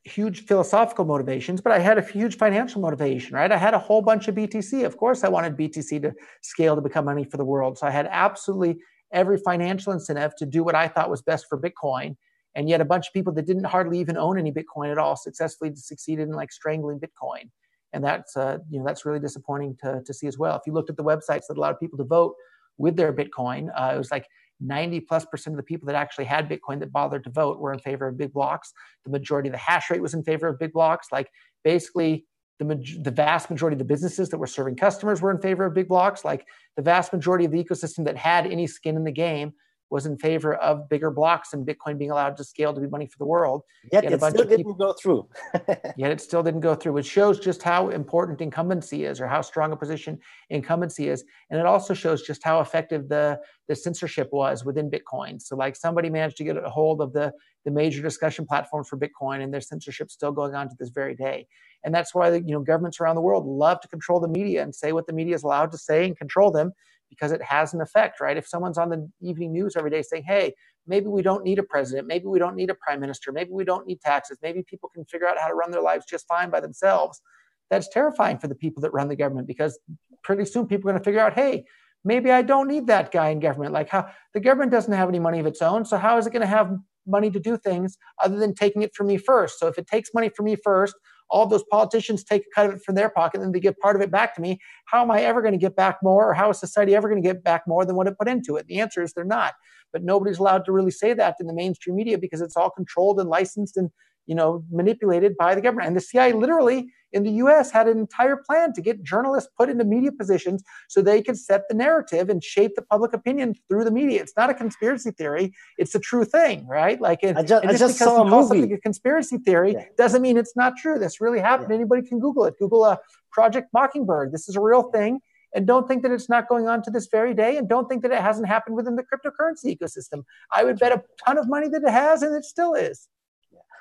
huge philosophical motivations, but I had a huge financial motivation, right? I had a whole bunch of BTC. Of course, I wanted BTC to scale to become money for the world. So I had absolutely every financial incentive to do what I thought was best for Bitcoin. And yet a bunch of people that didn't hardly even own any Bitcoin at all successfully succeeded in like strangling Bitcoin. And that's uh, you know that's really disappointing to, to see as well. If you looked at the websites that allowed people to vote with their Bitcoin, uh, it was like 90 plus percent of the people that actually had Bitcoin that bothered to vote were in favor of big blocks. The majority of the hash rate was in favor of big blocks. Like basically the, the vast majority of the businesses that were serving customers were in favor of big blocks. Like the vast majority of the ecosystem that had any skin in the game was in favor of bigger blocks and Bitcoin being allowed to scale to be money for the world. Yet, it still didn't people, go through. yet it still didn't go through, which shows just how important incumbency is or how strong a position incumbency is. And it also shows just how effective the, the censorship was within Bitcoin. So like somebody managed to get a hold of the, the major discussion platform for Bitcoin and their censorship still going on to this very day. And that's why you know governments around the world love to control the media and say what the media is allowed to say and control them because it has an effect, right? If someone's on the evening news every day saying, hey, maybe we don't need a president, maybe we don't need a prime minister, maybe we don't need taxes, maybe people can figure out how to run their lives just fine by themselves, that's terrifying for the people that run the government because pretty soon people are going to figure out, hey, maybe I don't need that guy in government. Like how the government doesn't have any money of its own, so how is it going to have money to do things other than taking it from me first? So if it takes money from me first, all those politicians take a cut of it from their pocket and then they give part of it back to me. How am I ever going to get back more, or how is society ever going to get back more than what it put into it? The answer is they're not. But nobody's allowed to really say that in the mainstream media because it's all controlled and licensed and you know manipulated by the government. And the CIA literally in the US had an entire plan to get journalists put into media positions so they could set the narrative and shape the public opinion through the media. It's not a conspiracy theory, it's a true thing, right? Like it, I just, I just saw a movie. a conspiracy theory yeah. doesn't mean it's not true. This really happened. Yeah. Anybody can Google it. Google a Project Mockingbird. This is a real thing. And don't think that it's not going on to this very day. And don't think that it hasn't happened within the cryptocurrency ecosystem. I would bet a ton of money that it has, and it still is.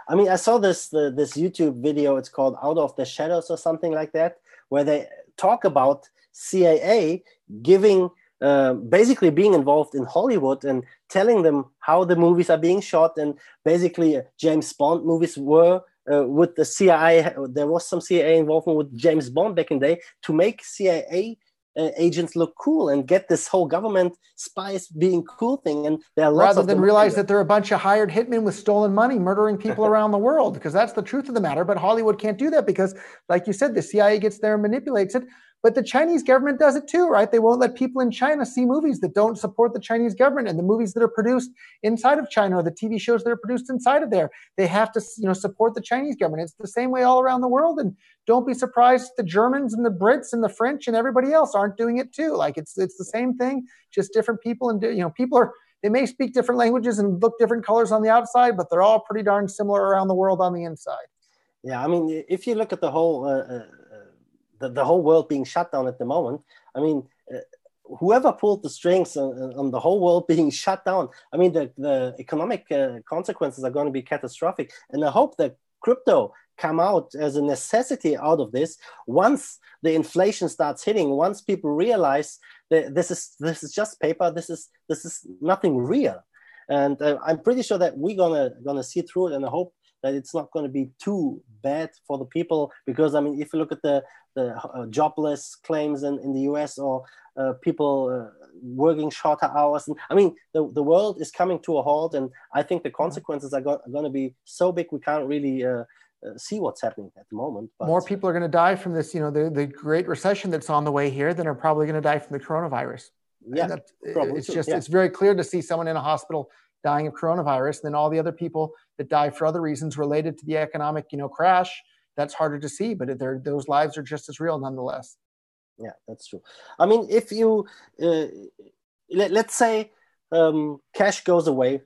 I mean, I saw this the, this YouTube video. It's called "Out of the Shadows" or something like that, where they talk about CIA giving uh, basically being involved in Hollywood and telling them how the movies are being shot. And basically, uh, James Bond movies were uh, with the CIA. There was some CIA involvement with James Bond back in the day to make CIA uh, agents look cool and get this whole government spies being cool thing. And there are rather than realize that they're a bunch of hired hitmen with stolen money murdering people around the world, because that's the truth of the matter. But Hollywood can't do that because, like you said, the CIA gets there and manipulates it. But the Chinese government does it too, right? They won't let people in China see movies that don't support the Chinese government and the movies that are produced inside of China or the TV shows that are produced inside of there. They have to, you know, support the Chinese government. It's the same way all around the world. And don't be surprised the Germans and the Brits and the French and everybody else aren't doing it too. Like it's it's the same thing, just different people and you know, people are they may speak different languages and look different colors on the outside, but they're all pretty darn similar around the world on the inside. Yeah, I mean, if you look at the whole uh, uh the, the whole world being shut down at the moment. I mean, uh, whoever pulled the strings on, on, the whole world being shut down, I mean, the, the economic uh, consequences are going to be catastrophic. And I hope that crypto come out as a necessity out of this once the inflation starts hitting once people realize that this is this is just paper this is this is nothing real and uh, i'm pretty sure that we're gonna gonna see through it and i hope that it's not going to be too bad for the people because i mean if you look at the the uh, jobless claims in, in the us or uh, people uh, working shorter hours and i mean the, the world is coming to a halt and i think the mm-hmm. consequences are, go- are going to be so big we can't really uh, uh, see what's happening at the moment. But... More people are going to die from this, you know, the, the great recession that's on the way here than are probably going to die from the coronavirus. Yeah, it's just yeah. it's very clear to see someone in a hospital dying of coronavirus than all the other people that die for other reasons related to the economic, you know, crash. That's harder to see, but those lives are just as real nonetheless. Yeah, that's true. I mean, if you uh, let, us say um, cash goes away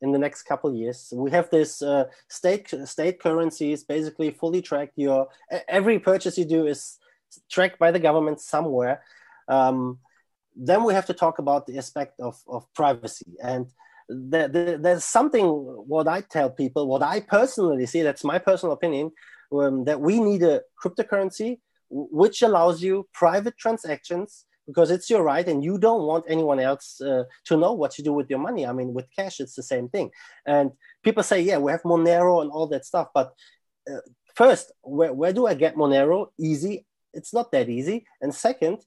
in the next couple years, we have this uh, state state currencies basically fully tracked. Your every purchase you do is tracked by the government somewhere. Um, then we have to talk about the aspect of, of privacy and there, there, there's something what I tell people, what I personally see, that's my personal opinion, um, that we need a cryptocurrency which allows you private transactions because it's your right and you don't want anyone else uh, to know what you do with your money. I mean, with cash, it's the same thing. And people say, yeah, we have Monero and all that stuff. But uh, first, where, where do I get Monero? Easy. It's not that easy. And second,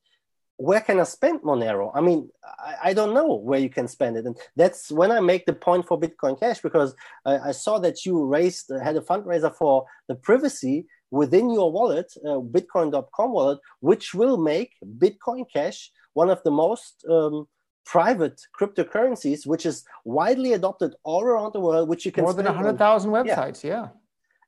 where can I spend Monero? I mean, I, I, don't know where you can spend it. And that's when I make the point for Bitcoin Cash because I, I saw that you raised, had a fundraiser for the privacy within your wallet, uh, Bitcoin.com wallet, which will make Bitcoin Cash one of the most um, private cryptocurrencies, which is widely adopted all around the world, which you can more than 100,000 websites. Yeah. yeah.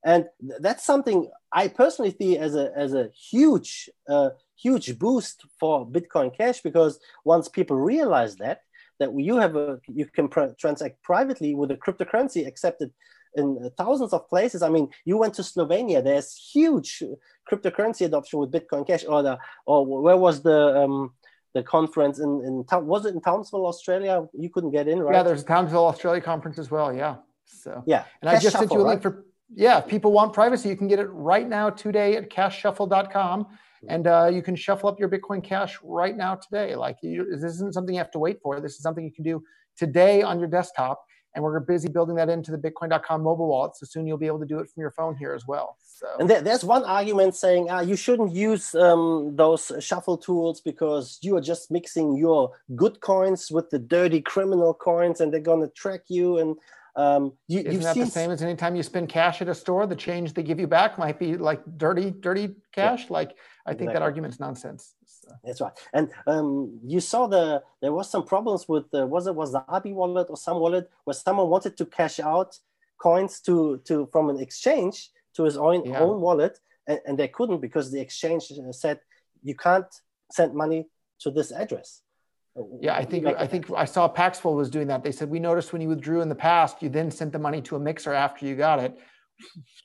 And that's something I personally see as a, as a huge, uh, huge boost for Bitcoin Cash because once people realize that that you have a you can pr- transact privately with a cryptocurrency accepted in thousands of places. I mean, you went to Slovenia. There's huge cryptocurrency adoption with Bitcoin Cash. Or the or where was the um, the conference in in was it in Townsville, Australia? You couldn't get in, right? Yeah, there's a Townsville, Australia conference as well. Yeah. So yeah, and Cash I just Shuffle, sent you a link right? for yeah. If people want privacy, you can get it right now today at cashshuffle.com and uh, you can shuffle up your Bitcoin Cash right now today. Like you, this isn't something you have to wait for. This is something you can do today on your desktop. And we're busy building that into the Bitcoin.com mobile wallet. So soon you'll be able to do it from your phone here as well. So. And there, there's one argument saying uh, you shouldn't use um, those shuffle tools because you are just mixing your good coins with the dirty criminal coins, and they're going to track you. And um, you, Isn't that seen... the same as anytime you spend cash at a store? The change they give you back might be like dirty, dirty cash. Yeah. Like I think exactly. that argument's nonsense. So. That's right. And um, you saw the there was some problems with the, was it was the Abi wallet or some wallet where someone wanted to cash out coins to to from an exchange to his own yeah. own wallet and, and they couldn't because the exchange said you can't send money to this address. Yeah, I think I think I saw Paxful was doing that. They said we noticed when you withdrew in the past, you then sent the money to a mixer after you got it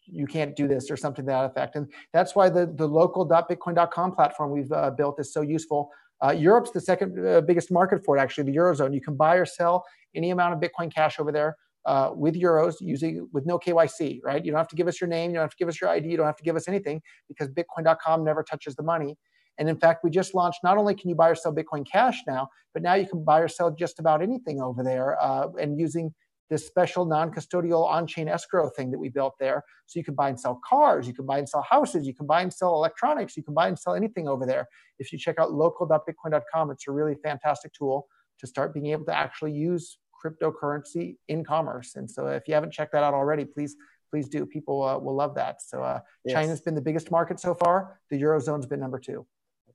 you can't do this or something to that effect. And that's why the, the local.bitcoin.com platform we've uh, built is so useful. Uh, Europe's the second uh, biggest market for it, actually, the Eurozone. You can buy or sell any amount of Bitcoin Cash over there uh, with euros using with no KYC, right? You don't have to give us your name, you don't have to give us your ID, you don't have to give us anything because Bitcoin.com never touches the money. And in fact, we just launched. Not only can you buy or sell Bitcoin Cash now, but now you can buy or sell just about anything over there, uh, and using this special non-custodial on-chain escrow thing that we built there. So you can buy and sell cars, you can buy and sell houses, you can buy and sell electronics, you can buy and sell anything over there. If you check out local.bitcoin.com, it's a really fantastic tool to start being able to actually use cryptocurrency in commerce. And so if you haven't checked that out already, please please do. People uh, will love that. So uh, yes. China's been the biggest market so far. The eurozone's been number two.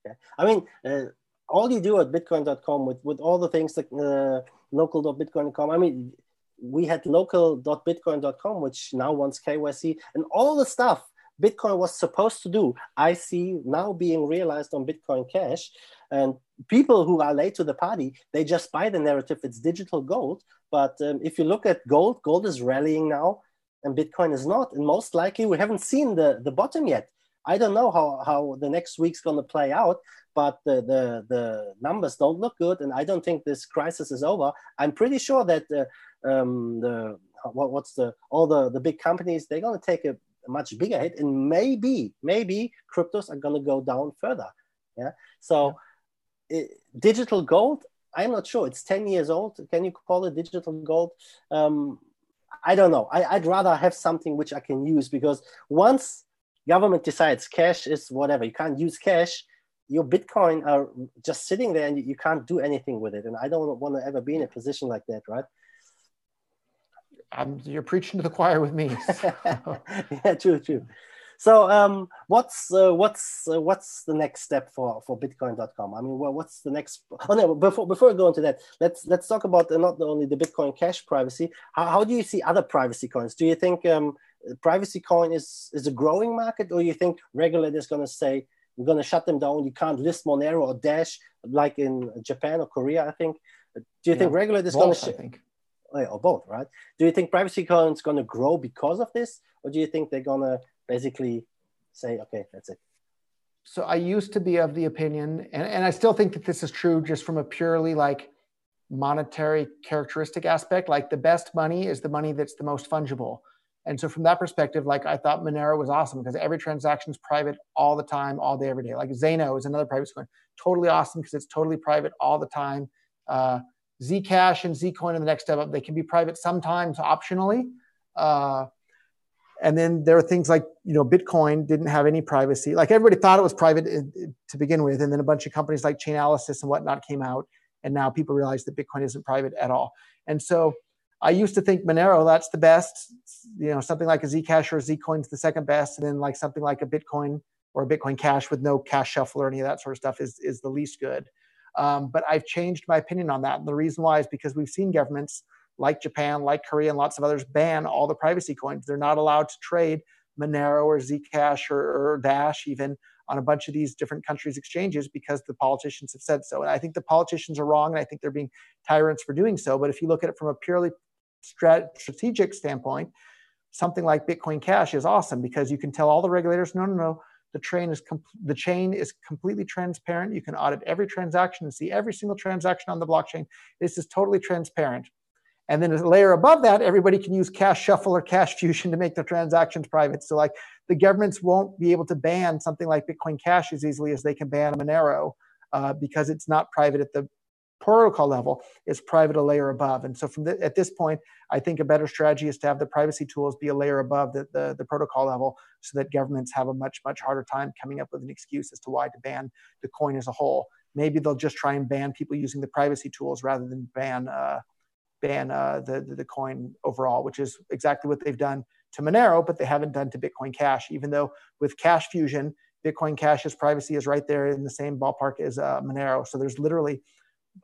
Okay, I mean. Uh, all you do at bitcoin.com with, with all the things like uh, local.bitcoin.com, I mean, we had LocalBitcoins.com, which now wants KYC and all the stuff Bitcoin was supposed to do, I see now being realized on Bitcoin Cash. And people who are late to the party, they just buy the narrative. It's digital gold. But um, if you look at gold, gold is rallying now and Bitcoin is not. And most likely, we haven't seen the, the bottom yet. I don't know how, how the next week's going to play out, but the, the, the numbers don't look good. And I don't think this crisis is over. I'm pretty sure that uh, um, the what, what's the all the, the big companies, they're going to take a, much bigger hit. And maybe, maybe cryptos are going to go down further. Yeah. So yeah. It, digital gold, I'm not sure. It's 10 years old. Can you call it digital gold? Um, I don't know. I, would rather have something which I can use because once government decides cash is whatever, you can't use cash, your Bitcoin are just sitting there and you, can't do anything with it. And I don't want to ever be in a position like that, right? I'm, you're preaching to the choir with me. So. yeah, true, true. So, um, what's uh, what's uh, what's the next step for for Bitcoin.com? I mean, well, what's the next? Oh no, before before we go into that, let's let's talk about not only the Bitcoin Cash privacy. How, how do you see other privacy coins? Do you think um, privacy coin is is a growing market, or you think regulators going to say we're going to shut them down? You can't list Monero or Dash like in Japan or Korea. I think. Do you yeah, think regulators going to? I think or both, right? Do you think privacy coins going to grow because of this, or do you think they're going to basically say, okay, that's it? So I used to be of the opinion, and, and I still think that this is true just from a purely like monetary characteristic aspect. Like the best money is the money that's the most fungible. And so from that perspective, like I thought Monero was awesome because every transaction is private all the time, all day, every day. Like Zano is another private coin, totally awesome because it's totally private all the time. Uh, Zcash and Zcoin are the next step up. They can be private sometimes optionally. Uh, and then there are things like, you know, Bitcoin didn't have any privacy. Like everybody thought it was private to begin with. And then a bunch of companies like Chainalysis and whatnot came out. And now people realize that Bitcoin isn't private at all. And so I used to think Monero, that's the best. You know, something like a Zcash or a is the second best. And then like something like a Bitcoin or a Bitcoin Cash with no cash shuffle or any of that sort of stuff is, is the least good. Um, but I've changed my opinion on that. And the reason why is because we've seen governments like Japan, like Korea, and lots of others ban all the privacy coins. They're not allowed to trade Monero or Zcash or, or Dash even on a bunch of these different countries' exchanges because the politicians have said so. And I think the politicians are wrong, and I think they're being tyrants for doing so. But if you look at it from a purely strategic standpoint, something like Bitcoin Cash is awesome because you can tell all the regulators, no, no, no, the train is com- the chain is completely transparent. You can audit every transaction and see every single transaction on the blockchain. This is totally transparent. And then a layer above that, everybody can use Cash Shuffle or Cash Fusion to make their transactions private. So, like the governments won't be able to ban something like Bitcoin Cash as easily as they can ban Monero uh, because it's not private at the protocol level is private a layer above. And so from the, at this point, I think a better strategy is to have the privacy tools be a layer above the, the, the, protocol level so that governments have a much, much harder time coming up with an excuse as to why to ban the coin as a whole. Maybe they'll just try and ban people using the privacy tools rather than ban, uh, ban uh, the, the, coin overall, which is exactly what they've done to Monero, but they haven't done to Bitcoin Cash, even though with Cash Fusion, Bitcoin Cash's privacy is right there in the same ballpark as uh, Monero. So there's literally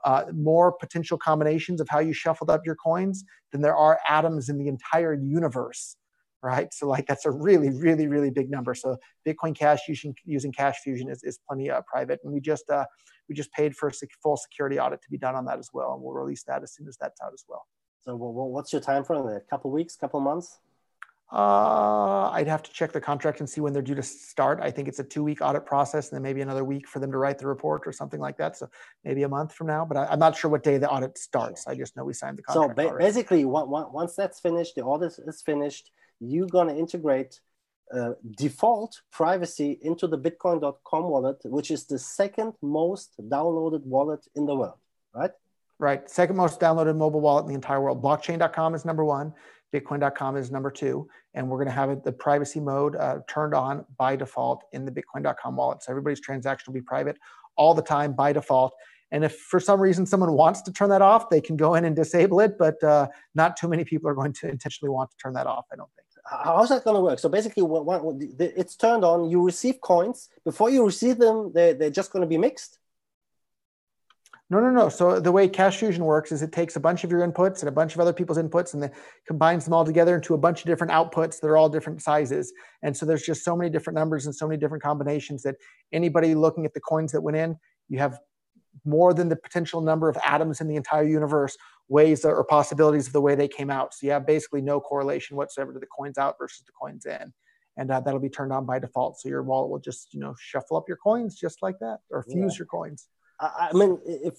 uh, more potential combinations of how you shuffled up your coins than there are atoms in the entire universe right? So like that's a really really really big number. So bitcoin cash using using cash fusion is, is plenty uh, private. And we just uh, we just paid for a full security audit to be done on that as well. And we'll release that as soon as that's out as well. So well, what's your time frame? A couple weeks couple months uh, I'd have to check the contract and see when they're due to start. I think it's a two week audit process and then maybe another week for them to write the report or something like that. So maybe a month from now, but I, am not sure what day the audit starts. I just know we signed the contract. So ba- basically, once that's finished, the audit is finished, you're going to integrate uh, default privacy into the bitcoin.com wallet, which is the second most downloaded wallet in the world, right? Right. Second most downloaded mobile wallet in the entire world. Blockchain.com is number one. Bitcoin.com is number two. And we're going to have it, the privacy mode uh, turned on by default in the Bitcoin.com wallet. So everybody's transaction will be private all the time by default. And if for some reason someone wants to turn that off, they can go in and disable it. But uh, not too many people are going to intentionally want to turn that off, I don't think how's that going to work? So basically, it's turned on. You receive coins before you receive them. They're, they're just going to be mixed. No, no, no. So the way Cash Fusion works is it takes a bunch of your inputs and a bunch of other people's inputs and then combines them all together into a bunch of different outputs that are all different sizes. And so there's just so many different numbers and so many different combinations that anybody looking at the coins that went in, you have more than the potential number of atoms in the entire universe ways or possibilities of the way they came out. So you have basically no correlation whatsoever to the coins out versus the coins in. And uh, that'll be turned on by default. So your wallet will just, you know, shuffle up your coins just like that or fuse yeah. your coins. I, I, mean, if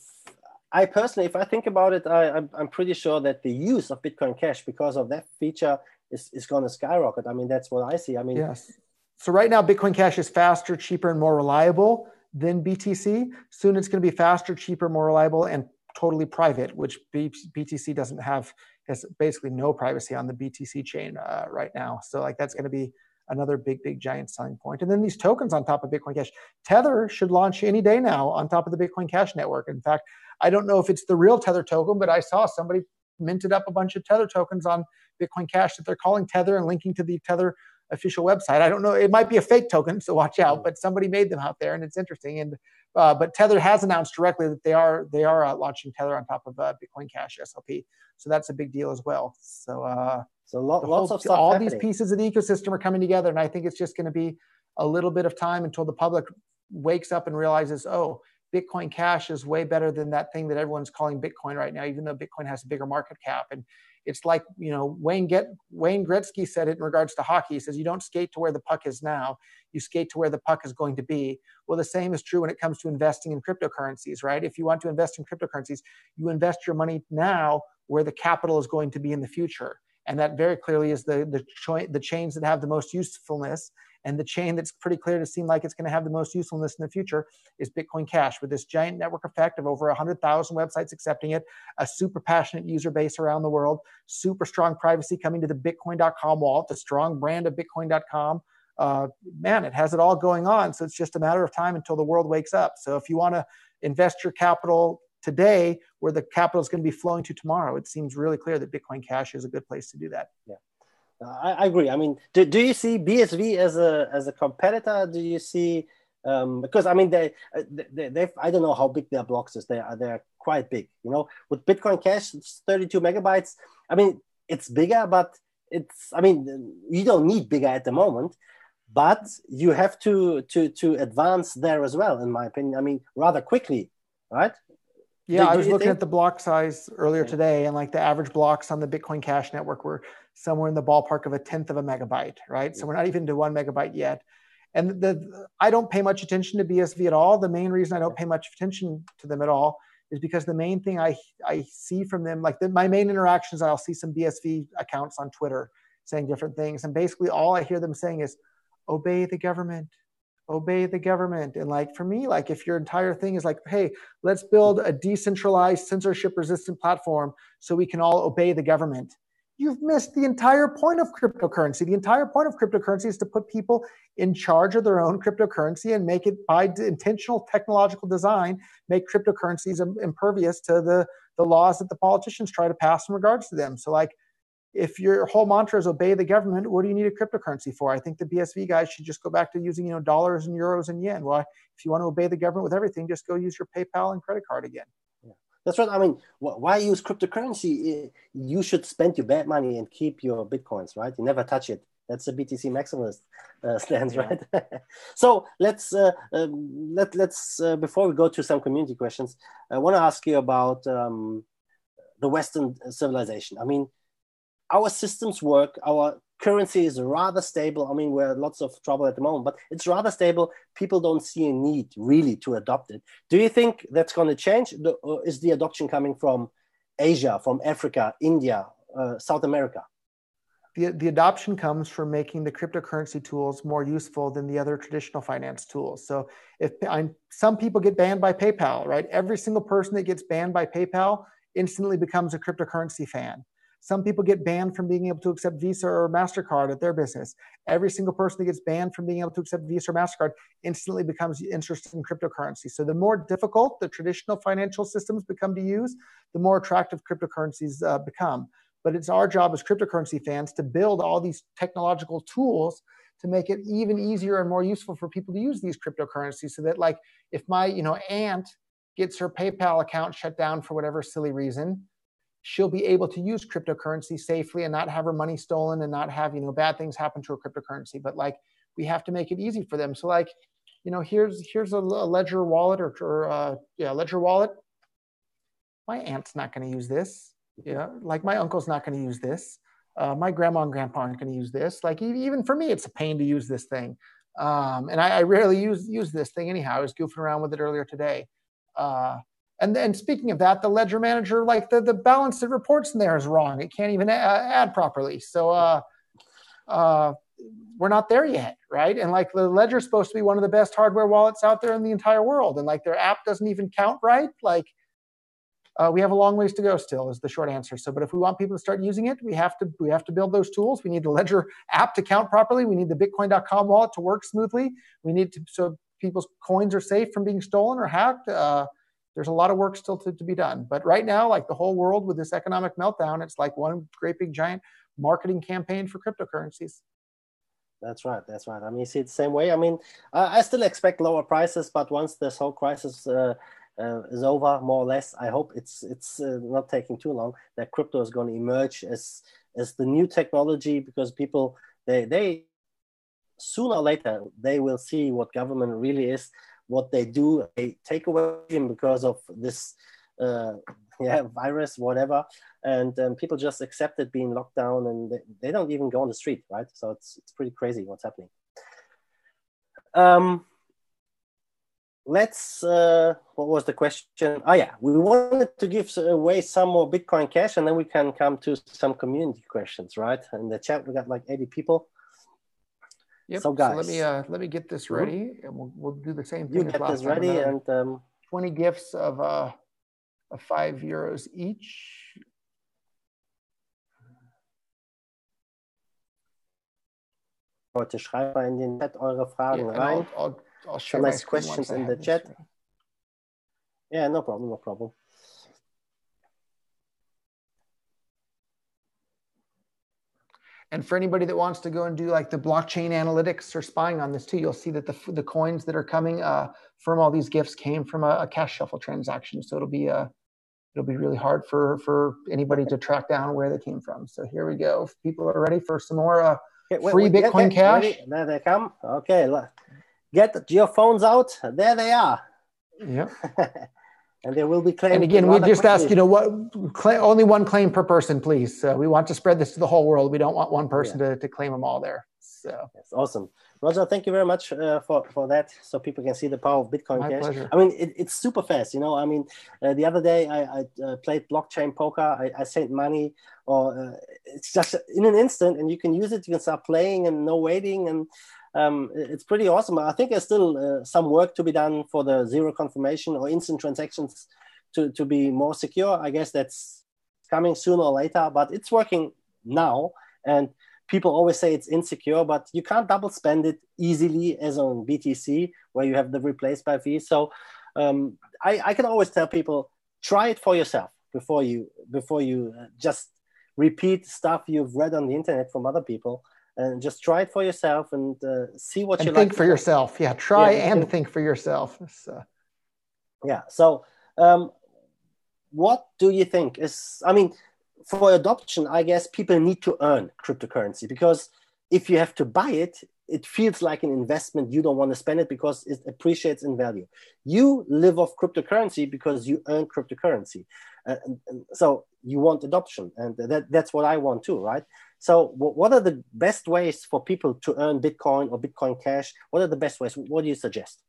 I personally, if I think about it, I, I'm, I'm pretty sure that the use of Bitcoin Cash because of that feature is, is going to skyrocket. I mean, that's what I see. I mean, yes. So right now, Bitcoin Cash is faster, cheaper, and more reliable than BTC. Soon it's going to be faster, cheaper, more reliable, and totally private, which BTC doesn't have. Has basically no privacy on the BTC chain uh, right now. So like that's going to be another big, big, giant selling point. And then these tokens on top of Bitcoin Cash. Tether should launch any day now on top of the Bitcoin Cash network. In fact, I don't know if it's the real Tether token, but I saw somebody minted up a bunch of Tether tokens on Bitcoin Cash that they're calling Tether and linking to the Tether official website. I don't know. It might be a fake token, so watch out. But somebody made them out there, and it's interesting. And uh, but Tether has announced directly that they are they are uh, launching Tether on top of uh, Bitcoin Cash SLP. So that's a big deal as well. So uh, so lo- lots whole, of stuff. All happening. these pieces of the ecosystem are coming together, and I think it's just going to be a little bit of time until the public wakes up and realizes, oh. Bitcoin Cash is way better than that thing that everyone's calling Bitcoin right now, even though Bitcoin has a bigger market cap. And it's like you know Wayne get Wayne Gretzky said it in regards to hockey. He says you don't skate to where the puck is now, you skate to where the puck is going to be. Well, the same is true when it comes to investing in cryptocurrencies, right? If you want to invest in cryptocurrencies, you invest your money now where the capital is going to be in the future. And that very clearly is the the, cho- the chains that have the most usefulness and the chain that's pretty clear to seem like it's going to have the most usefulness in the future is Bitcoin Cash with this giant network effect of over 100,000 websites accepting it, a super passionate user base around the world, super strong privacy coming to the Bitcoin.com wallet, the strong brand of Bitcoin.com. Uh, man, it has it all going on. So it's just a matter of time until the world wakes up. So if you want to invest your capital today where the capital is going to be flowing to tomorrow, it seems really clear that Bitcoin Cash is a good place to do that. Yeah. I, I, agree. I mean, do, do you see BSV as a as a competitor? Do you see um, because I mean they, they they I don't know how big their blocks is. They are they're quite big. You know, with Bitcoin Cash, it's 32 megabytes. I mean, it's bigger, but it's I mean you don't need bigger at the moment, but you have to to to advance there as well. In my opinion, I mean rather quickly, right? Yeah, I was looking think? at the block size earlier today, and like the average blocks on the Bitcoin Cash network were somewhere in the ballpark of a tenth of a megabyte, right? So we're not even to one megabyte yet. And the I don't pay much attention to BSV at all. The main reason I don't pay much attention to them at all is because the main thing I I see from them, like the, my main interactions, I'll see some BSV accounts on Twitter saying different things, and basically all I hear them saying is, "Obey the government, obey the government." And like for me, like if your entire thing is like, "Hey, let's build a decentralized, censorship-resistant platform so we can all obey the government," you've missed the entire point of cryptocurrency. The entire point of cryptocurrency is to put people in charge of their own cryptocurrency and make it by intentional technological design, make cryptocurrencies impervious to the, the laws that the politicians try to pass in regards to them. So, like, if your whole mantra is obey the government, what do you need a cryptocurrency for? I think the BSV guys should just go back to using, you know, dollars and euros and yen. Well, if you want to obey the government with everything, just go use your PayPal and credit card again. Yeah. That's right. I mean, why use cryptocurrency? You should spend your bad money and keep your bitcoins, right? You never touch it. That's the BTC maximalist uh, stance, yeah. right? so let's uh, um, let let's uh, before we go to some community questions, I want to ask you about um, the Western civilization. I mean, our systems work. Our currency is rather stable. I mean, we're lots of trouble at the moment, but it's rather stable. People don't see a need really to adopt it. Do you think that's going to change? is the adoption coming from Asia, from Africa, India, uh, South America? the, the adoption comes from making the cryptocurrency tools more useful than the other traditional finance tools. So if I'm, some people get banned by PayPal, right? Every single person that gets banned by PayPal instantly becomes a cryptocurrency fan. Some people get banned from being able to accept Visa or MasterCard at their business. Every single person that gets banned from being able to accept Visa or MasterCard instantly becomes interested in cryptocurrency. So the more difficult the traditional financial systems become to use, the more attractive cryptocurrencies uh, become. But it's our job as cryptocurrency fans to build all these technological tools to make it even easier and more useful for people to use these cryptocurrencies so that like if my you know aunt gets her PayPal account shut down for whatever silly reason, she'll be able to use cryptocurrency safely and not have her money stolen and not have you know bad things happen to her cryptocurrency. But like we have to make it easy for them. So like you know here's here's a, ledger wallet or, or uh, yeah ledger wallet. My aunt's not going to use this. Yeah like my uncle's not going to use this. Uh, my grandma and grandpa aren't going to use this. Like even for me it's a pain to use this thing. Um, and I, I, rarely use use this thing anyhow. I was goofing around with it earlier today. Uh, and then speaking of that, the ledger manager, like the, the balance that reports in there is wrong. It can't even add properly. So uh, uh, we're not there yet, right? And like the ledger is supposed to be one of the best hardware wallets out there in the entire world. And like their app doesn't even count right. Like uh, we have a long ways to go still is the short answer. So, but if we want people to start using it, we have to we have to build those tools. We need the ledger app to count properly. We need the Bitcoin.com wallet to work smoothly. We need to so people's coins are safe from being stolen or hacked. Uh, there's a lot of work still to, to be done. But right now, like the whole world with this economic meltdown, it's like one great big giant marketing campaign for cryptocurrencies. That's right. That's right. I mean, you see it the same way. I mean, I still expect lower prices, but once this whole crisis uh, uh, is over, more or less, I hope it's it's uh, not taking too long. That crypto is going to emerge as as the new technology because people they they sooner or later they will see what government really is what they do, they take away him because of this uh, yeah, virus, whatever. And um, people just accept it being locked down and they, they, don't even go on the street, right? So it's, it's pretty crazy what's happening. Um, let's, uh, what was the question? Oh yeah, we wanted to give away some more Bitcoin Cash and then we can come to some community questions, right? In the chat, we got like 80 people. Yep. So guys, so let me uh, let me get this mm-hmm. ready, mm-hmm. and we'll, we'll do the same thing. You get this ready, and um, twenty gifts of uh, of five euros each. Leute, schreibt mal in den Chat eure Fragen yeah, rein. I'll, I'll, I'll share nice questions in the chat. Yeah, no problem, no problem. And for anybody that wants to go and do like the blockchain analytics or spying on this too, you'll see that the, the coins that are coming uh, from all these gifts came from a, a cash shuffle transaction. So it'll be uh, it'll be really hard for for anybody to track down where they came from. So here we go. If people are ready for some more uh, free wait, Bitcoin cash. Ready? There they come. Okay, look. get your phones out. There they are. Yeah. and there will be claims. And again, we just ask, you know, what claim, only one claim per person, please. Uh, we want to spread this to the whole world. We don't want one person yeah. to, to claim them all there. So that's awesome, Roger. Thank you very much uh, for for that, so people can see the power of Bitcoin My Cash. Pleasure. I mean, it, it's super fast. You know, I mean, uh, the other day I, I uh, played blockchain poker. I, I sent money, or uh, it's just in an instant, and you can use it. You can start playing and no waiting and um, it's pretty awesome. I think there's still uh, some work to be done for the zero confirmation or instant transactions to, to be more secure. I guess that's coming sooner or later, but it's working now. And people always say it's insecure, but you can't double spend it easily as on BTC, where you have the replace by fee. So um, I, I can always tell people try it for yourself before you before you uh, just repeat stuff you've read on the internet from other people and just try it for yourself and uh, see what and you think like. for yourself. Yeah, try yeah, and think. think for yourself. So. Yeah. So, um, what do you think is? I mean, for adoption, I guess people need to earn cryptocurrency because if you have to buy it, it feels like an investment. You don't want to spend it because it appreciates in value. You live off cryptocurrency because you earn cryptocurrency. Uh, so you want adoption, and that, that's what I want too, right? So, what are the best ways for people to earn Bitcoin or Bitcoin Cash? What are the best ways? What do you suggest?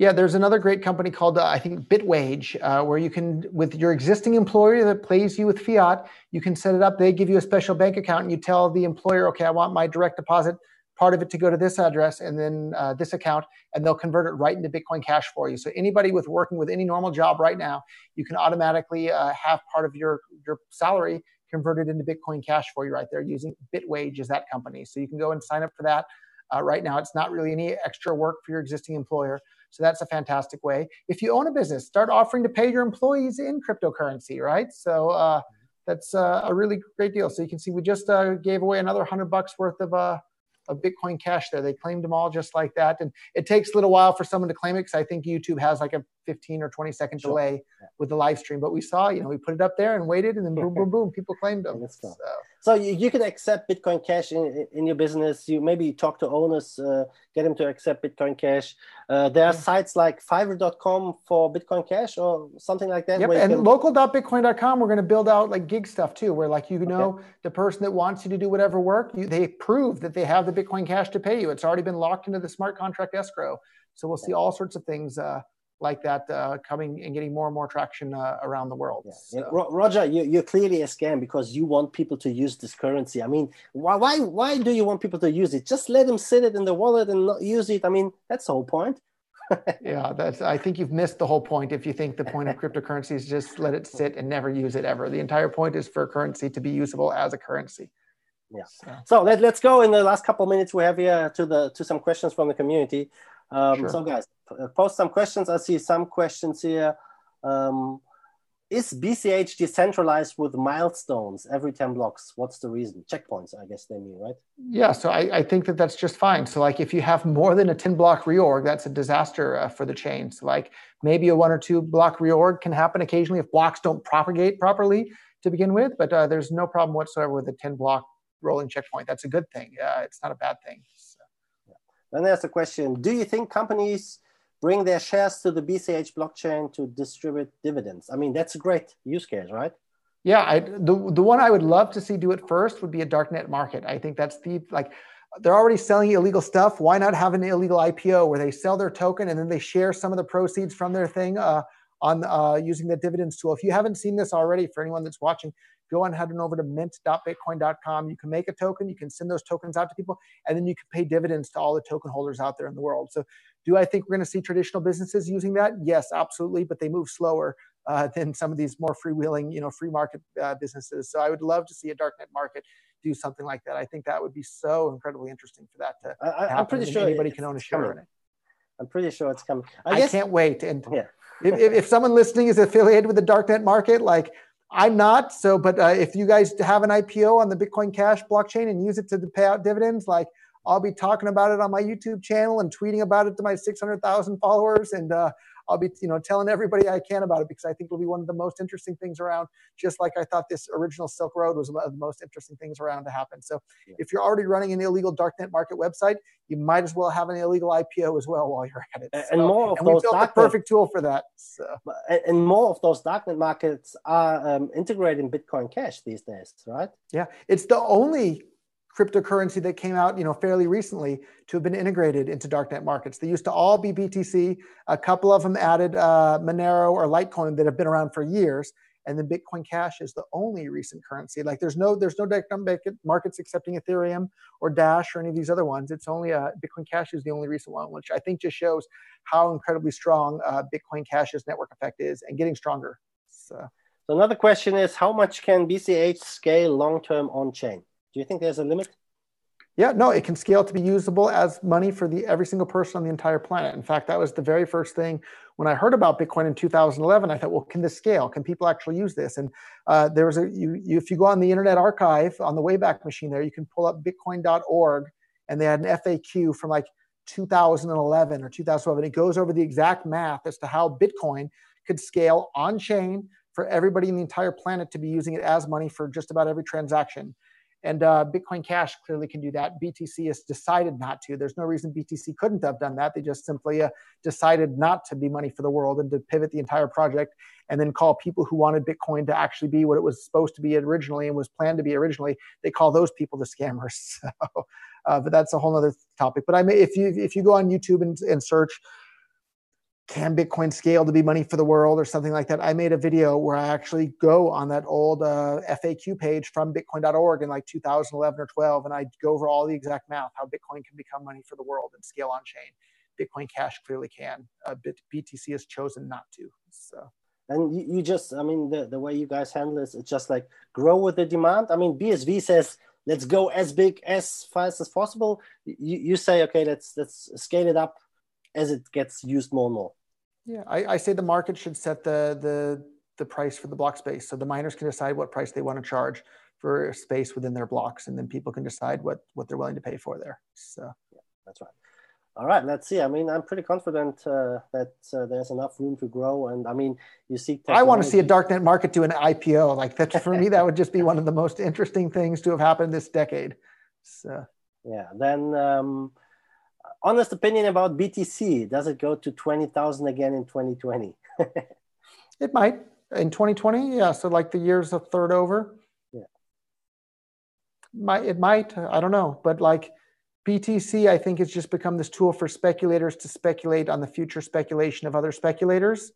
Yeah, there's another great company called uh, I think Bitwage, uh, where you can, with your existing employer that pays you with fiat, you can set it up. They give you a special bank account, and you tell the employer, okay, I want my direct deposit part of it to go to this address and then uh, this account, and they'll convert it right into Bitcoin Cash for you. So anybody with working with any normal job right now, you can automatically uh, have part of your your salary converted into Bitcoin Cash for you right there using Bitwage as that company. So you can go and sign up for that. Uh, right now, it's not really any extra work for your existing employer. So that's a fantastic way. If you own a business, start offering to pay your employees in cryptocurrency, right? So uh, that's uh, a really great deal. So you can see we just uh, gave away another hundred bucks worth of uh, of Bitcoin Cash there. They claimed them all just like that. And it takes a little while for someone to claim it because I think YouTube has like a 15 or 20 second sure. delay yeah. with the live stream. But we saw, you know, we put it up there and waited and then boom, boom, boom, people claimed them. So, so you, you, can accept Bitcoin Cash in, in your business. You maybe talk to owners, uh, get them to accept Bitcoin Cash. Uh, there are yeah. sites like fiverr.com for Bitcoin Cash or something like that. Yep. And can... local.bitcoin.com, we're going to build out like gig stuff too, where like, you know, okay. the person that wants you to do whatever work, you, they prove that they have the Bitcoin Cash to pay you. It's already been locked into the smart contract escrow. So we'll see all sorts of things uh, like that uh, coming and getting more and more traction uh, around the world. Yeah. So. Roger, you, are clearly a scam because you want people to use this currency. I mean, why, why, why do you want people to use it? Just let them sit it in the wallet and not use it. I mean, that's the whole point. yeah, that's. I think you've missed the whole point. If you think the point of cryptocurrency is just let it sit and never use it ever, the entire point is for currency to be usable as a currency. Yeah. So, so let, let's go in the last couple of minutes we have here to the to some questions from the community. Um, sure. So, guys, post some questions. I see some questions here. Um, is BCH decentralized with milestones every 10 blocks? What's the reason? Checkpoints, I guess they mean, right? Yeah, so I, I think that that's just fine. So, like, if you have more than a 10 block reorg, that's a disaster uh, for the chain. So, like, maybe a one or two block reorg can happen occasionally if blocks don't propagate properly to begin with, but uh, there's no problem whatsoever with a 10 block rolling checkpoint. That's a good thing. Uh, it's not a bad thing. Then there's a question Do you think companies bring their shares to the BCH blockchain to distribute dividends? I mean, that's a great use case, right? Yeah, I, the, the one I would love to see do it first would be a darknet market. I think that's the, like, they're already selling illegal stuff. Why not have an illegal IPO where they sell their token and then they share some of the proceeds from their thing uh, on uh, using the dividends tool? If you haven't seen this already, for anyone that's watching, go on head on over to mint.bitcoin.com. You can make a token, you can send those tokens out to people, and then you can pay dividends to all the token holders out there in the world. So, do I think we're going to see traditional businesses using that? Yes, absolutely, but they move slower uh, than some of these more freewheeling, you know, free market uh, businesses. So, I would love to see a darknet market do something like that. I think that would be so incredibly interesting for that to I, happen. I'm pretty sure anybody can own a share in it. I'm pretty sure it's coming. I, I can't wait. And yeah. if, if, someone listening is affiliated with the darknet market, like I'm not. So, but uh, if you guys have an IPO on the Bitcoin Cash blockchain and use it to pay out dividends, like I'll be talking about it on my YouTube channel and tweeting about it to my 600,000 followers. And uh, I'll be, you know, telling everybody I can about it because I think it'll be one of the most interesting things around. Just like I thought this original Silk Road was one of the most interesting things around to happen. So yeah. if you're already running an illegal darknet market website, you might as well have an illegal IPO as well while you're at it. And more of and those we built darknet, the perfect tool for that. So. And more of those darknet markets are um, integrating Bitcoin Cash these days, right? Yeah, it's the only cryptocurrency that came out, you know, fairly recently to have been integrated into darknet markets. They used to all be BTC. A couple of them added uh, Monero or Litecoin that have been around for years, and then Bitcoin Cash is the only recent currency. Like there's no there's no darknet markets accepting Ethereum or Dash or any of these other ones. It's only uh, Bitcoin Cash is the only recent one, which I think just shows how incredibly strong uh, Bitcoin Cash's network effect is and getting stronger. So. so another question is, how much can BCH scale long term on chain? Do you think there's a limit? Yeah, no, it can scale to be usable as money for the every single person on the entire planet. In fact, that was the very first thing when I heard about Bitcoin in 2011. I thought, well, can this scale? Can people actually use this? And uh, there was a you, you, if you go on the Internet Archive on the Wayback Machine, there you can pull up Bitcoin.org, and they had an FAQ from like 2011 or 2012, and it goes over the exact math as to how Bitcoin could scale on chain for everybody in the entire planet to be using it as money for just about every transaction. And uh, Bitcoin Cash clearly can do that. BTC has decided not to. There's no reason BTC couldn't have done that. They just simply uh, decided not to be money for the world and to pivot the entire project and then call people who wanted Bitcoin to actually be what it was supposed to be originally and was planned to be originally. They call those people the scammers. So, uh, but that's a whole other topic. But I may, if you if you go on YouTube and, and search can Bitcoin scale to be money for the world or something like that? I made a video where I actually go on that old uh, FAQ page from Bitcoin.org in like 2011 or 12, and I go over all the exact math how Bitcoin can become money for the world and scale on chain. Bitcoin Cash clearly can. Uh, BTC has chosen not to. So. And you, you just, I mean, the, the way you guys handle this, it's just like grow with the demand. I mean, BSV says let's go as big as fast as possible. You, you say, okay, let's let's scale it up as it gets used more and more. Yeah, I, I say the market should set the the the price for the block space, so the miners can decide what price they want to charge for space within their blocks, and then people can decide what what they're willing to pay for there. So yeah, that's right. All right, let's see. I mean, I'm pretty confident uh, that uh, there's enough room to grow, and I mean, you see. Technology. I want to see a darknet market do an IPO. Like that for me, that would just be one of the most interesting things to have happened this decade. So yeah, then um, honest opinion about BTC. Does it go to 20,000 again in 2020? it might. In 2020, yeah. So like the year's a third over. Yeah. Might it might. I don't know. But like BTC, I think has just become this tool for speculators to speculate on the future speculation of other speculators.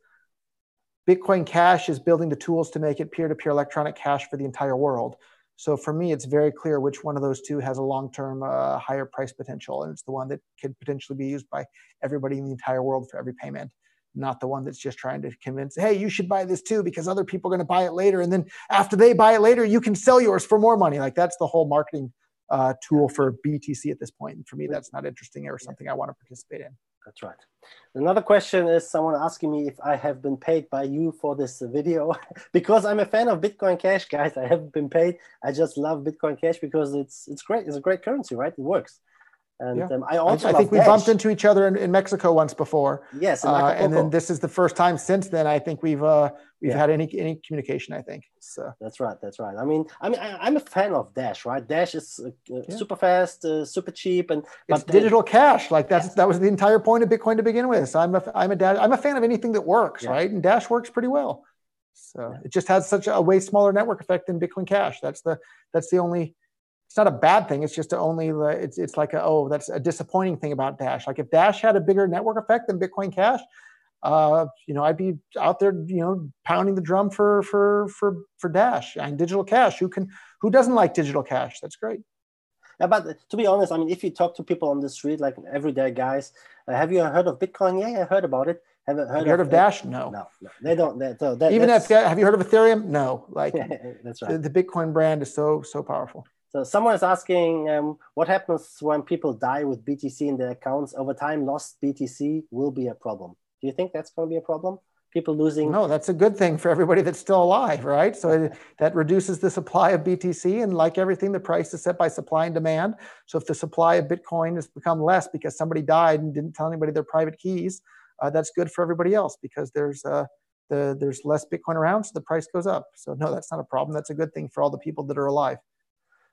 Bitcoin Cash is building the tools to make it peer-to-peer electronic cash for the entire world. So for me, it's very clear which one of those two has a long-term uh, higher price potential, and it's the one that could potentially be used by everybody in the entire world for every payment, not the one that's just trying to convince, hey, you should buy this too because other people are going to buy it later, and then after they buy it later, you can sell yours for more money. Like that's the whole marketing uh, tool for BTC at this point. And for me, that's not interesting or something I want to participate in. That's right. Another question is someone asking me if I have been paid by you for this video because I'm a fan of Bitcoin Cash, guys. I haven't been paid. I just love Bitcoin Cash because it's it's great. It's a great currency, right? It works. And yeah. um, I also I, I think we bumped into each other in, in Mexico once before. Yes, uh, and then this is the first time since then. I think we've uh, we've yeah. had any any communication. I think so. That's right. That's right. I mean, I mean, I, am a fan of Dash. Right, Dash is uh, yeah. super fast, uh, super cheap, and it's digital cash. Like that's that was the entire point of Bitcoin to begin with. So I'm a I'm a Dash, I'm a fan of anything that works. Right, and Dash works pretty well. So it just has such a way smaller network effect than Bitcoin Cash. That's the that's the only it's not a bad thing. It's just only it's it's like a, oh that's a disappointing thing about Dash. Like if Dash had a bigger network effect than Bitcoin Cash, uh, you know I'd be out there you know pounding the drum for for for for Dash and digital cash. Who can who doesn't like digital cash? That's great. Yeah, but to be honest, I mean, if you talk to people on the street, like everyday guys, uh, have you heard of Bitcoin? Yeah, I heard about it. Haven't heard, have you heard of, of Dash? No. no, no, they don't. They, so that, Even if have you heard of Ethereum? No. Like that's right. The, the Bitcoin brand is so so powerful. So someone is asking, um, what happens when people die with BTC in their accounts over time? Lost BTC will be a problem. Do you think that's going to be a problem? People losing? No, that's a good thing for everybody that's still alive, right? So it, that reduces the supply of BTC, and like everything, the price is set by supply and demand. So if the supply of Bitcoin has become less because somebody died and didn't tell anybody their private keys, uh, that's good for everybody else because there's uh, the, there's less Bitcoin around, so the price goes up. So no, that's not a problem. That's a good thing for all the people that are alive.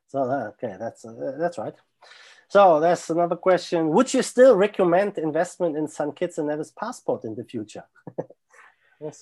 So uh, okay, that's uh, that's right. So that's another question. Would you still recommend investment in St. Kitts and Nevis passport in the future?